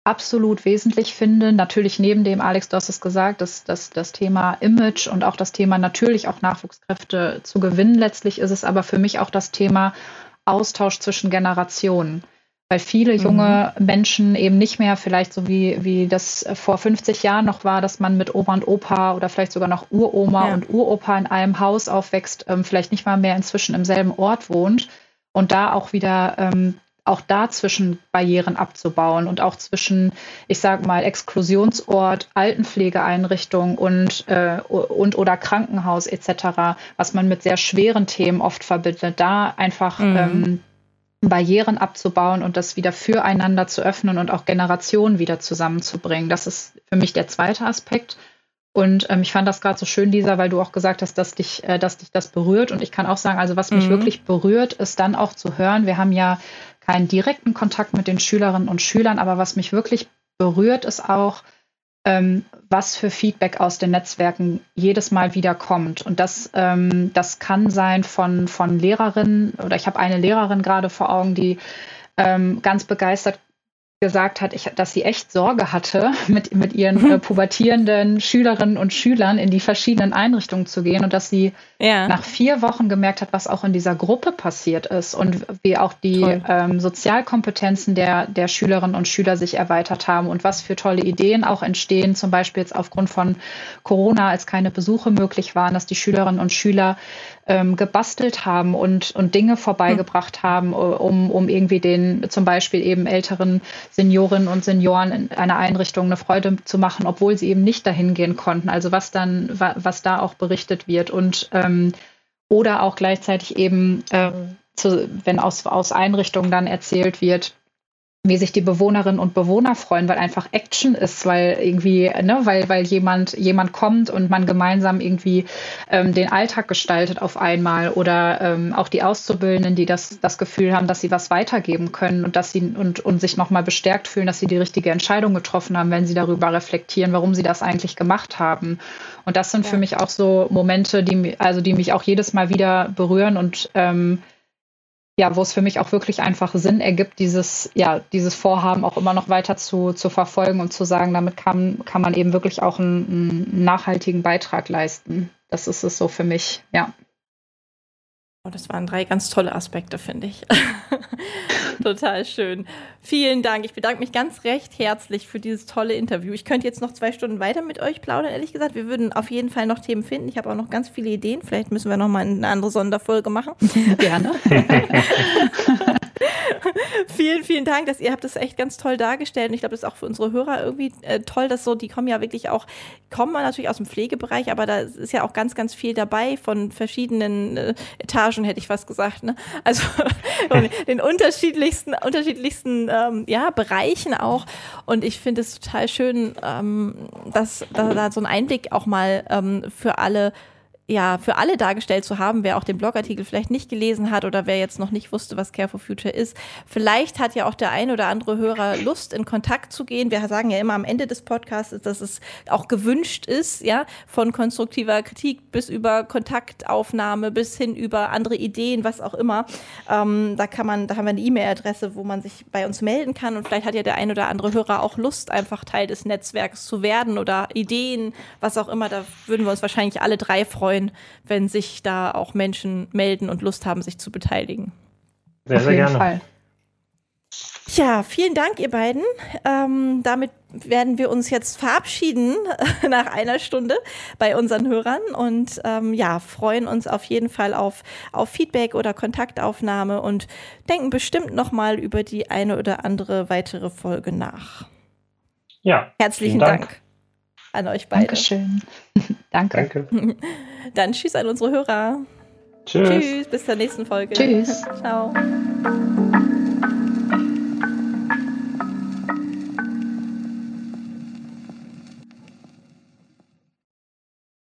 absolut wesentlich finde, natürlich neben dem, Alex, du hast es gesagt, dass, dass das Thema Image und auch das Thema natürlich auch Nachwuchskräfte zu gewinnen. Letztlich ist es aber für mich auch das Thema Austausch zwischen Generationen weil viele junge mhm. Menschen eben nicht mehr vielleicht so wie, wie das vor 50 Jahren noch war, dass man mit Oma und Opa oder vielleicht sogar noch Uroma ja. und Uropa in einem Haus aufwächst, ähm, vielleicht nicht mal mehr inzwischen im selben Ort wohnt und da auch wieder ähm, auch dazwischen Barrieren abzubauen und auch zwischen, ich sage mal, Exklusionsort, Altenpflegeeinrichtung und, äh, und oder Krankenhaus etc., was man mit sehr schweren Themen oft verbindet, da einfach mhm. ähm, Barrieren abzubauen und das wieder füreinander zu öffnen und auch Generationen wieder zusammenzubringen. Das ist für mich der zweite Aspekt. Und ähm, ich fand das gerade so schön, Lisa, weil du auch gesagt hast, dass dich, äh, dass dich das berührt. Und ich kann auch sagen, also was mich mhm. wirklich berührt, ist dann auch zu hören. Wir haben ja keinen direkten Kontakt mit den Schülerinnen und Schülern, aber was mich wirklich berührt, ist auch, ähm, was für Feedback aus den Netzwerken jedes Mal wieder kommt. Und das, ähm, das kann sein von, von Lehrerinnen oder ich habe eine Lehrerin gerade vor Augen, die ähm, ganz begeistert gesagt hat, ich, dass sie echt Sorge hatte, mit, mit ihren mhm. äh, pubertierenden Schülerinnen und Schülern in die verschiedenen Einrichtungen zu gehen und dass sie ja. nach vier Wochen gemerkt hat, was auch in dieser Gruppe passiert ist und wie auch die ähm, Sozialkompetenzen der, der Schülerinnen und Schüler sich erweitert haben und was für tolle Ideen auch entstehen, zum Beispiel jetzt aufgrund von Corona, als keine Besuche möglich waren, dass die Schülerinnen und Schüler ähm, gebastelt haben und, und Dinge vorbeigebracht mhm. haben, um, um irgendwie den zum Beispiel eben älteren Seniorinnen und Senioren in einer Einrichtung eine Freude zu machen, obwohl sie eben nicht dahin gehen konnten. Also was dann, was da auch berichtet wird und ähm, oder auch gleichzeitig eben, äh, zu, wenn aus, aus Einrichtungen dann erzählt wird, wie sich die Bewohnerinnen und Bewohner freuen, weil einfach Action ist, weil irgendwie, ne, weil, weil jemand, jemand kommt und man gemeinsam irgendwie ähm, den Alltag gestaltet auf einmal oder ähm, auch die Auszubildenden, die das, das Gefühl haben, dass sie was weitergeben können und dass sie und, und sich nochmal bestärkt fühlen, dass sie die richtige Entscheidung getroffen haben, wenn sie darüber reflektieren, warum sie das eigentlich gemacht haben. Und das sind ja. für mich auch so Momente, die, also die mich auch jedes Mal wieder berühren und ähm, ja, wo es für mich auch wirklich einfach Sinn ergibt, dieses, ja, dieses Vorhaben auch immer noch weiter zu, zu verfolgen und zu sagen, damit kann, kann man eben wirklich auch einen, einen nachhaltigen Beitrag leisten. Das ist es so für mich, ja. Oh, das waren drei ganz tolle Aspekte, finde ich. (laughs) Total schön. Vielen Dank. Ich bedanke mich ganz recht herzlich für dieses tolle Interview. Ich könnte jetzt noch zwei Stunden weiter mit euch plaudern, ehrlich gesagt. Wir würden auf jeden Fall noch Themen finden. Ich habe auch noch ganz viele Ideen. Vielleicht müssen wir noch mal eine andere Sonderfolge machen. (laughs) Gerne. (laughs) vielen, vielen Dank, dass ihr habt das echt ganz toll dargestellt. Und ich glaube, das ist auch für unsere Hörer irgendwie äh, toll, dass so, die kommen ja wirklich auch, kommen natürlich aus dem Pflegebereich, aber da ist ja auch ganz, ganz viel dabei von verschiedenen äh, Etagen, hätte ich fast gesagt. Ne? Also (laughs) den unterschiedlichsten, unterschiedlichsten ähm, ja, Bereichen auch. Und ich finde es total schön, ähm, dass, dass da so ein Einblick auch mal ähm, für alle ja, für alle dargestellt zu haben, wer auch den Blogartikel vielleicht nicht gelesen hat oder wer jetzt noch nicht wusste, was Care for Future ist. Vielleicht hat ja auch der ein oder andere Hörer Lust, in Kontakt zu gehen. Wir sagen ja immer am Ende des Podcasts, dass es auch gewünscht ist, ja, von konstruktiver Kritik bis über Kontaktaufnahme bis hin über andere Ideen, was auch immer. Ähm, da kann man, da haben wir eine E-Mail-Adresse, wo man sich bei uns melden kann und vielleicht hat ja der ein oder andere Hörer auch Lust, einfach Teil des Netzwerks zu werden oder Ideen, was auch immer. Da würden wir uns wahrscheinlich alle drei freuen freuen, wenn sich da auch Menschen melden und Lust haben, sich zu beteiligen. Sehr, Auf sehr jeden gerne. Fall. Ja, vielen Dank, ihr beiden. Ähm, damit werden wir uns jetzt verabschieden (laughs) nach einer Stunde bei unseren Hörern und ähm, ja, freuen uns auf jeden Fall auf, auf Feedback oder Kontaktaufnahme und denken bestimmt nochmal über die eine oder andere weitere Folge nach. Ja. Herzlichen Dank. Dank an euch beide. Dankeschön. (laughs) Danke. Danke. (laughs) Dann tschüss an unsere Hörer. Tschüss. Tschüss, bis zur nächsten Folge. Tschüss. Ciao.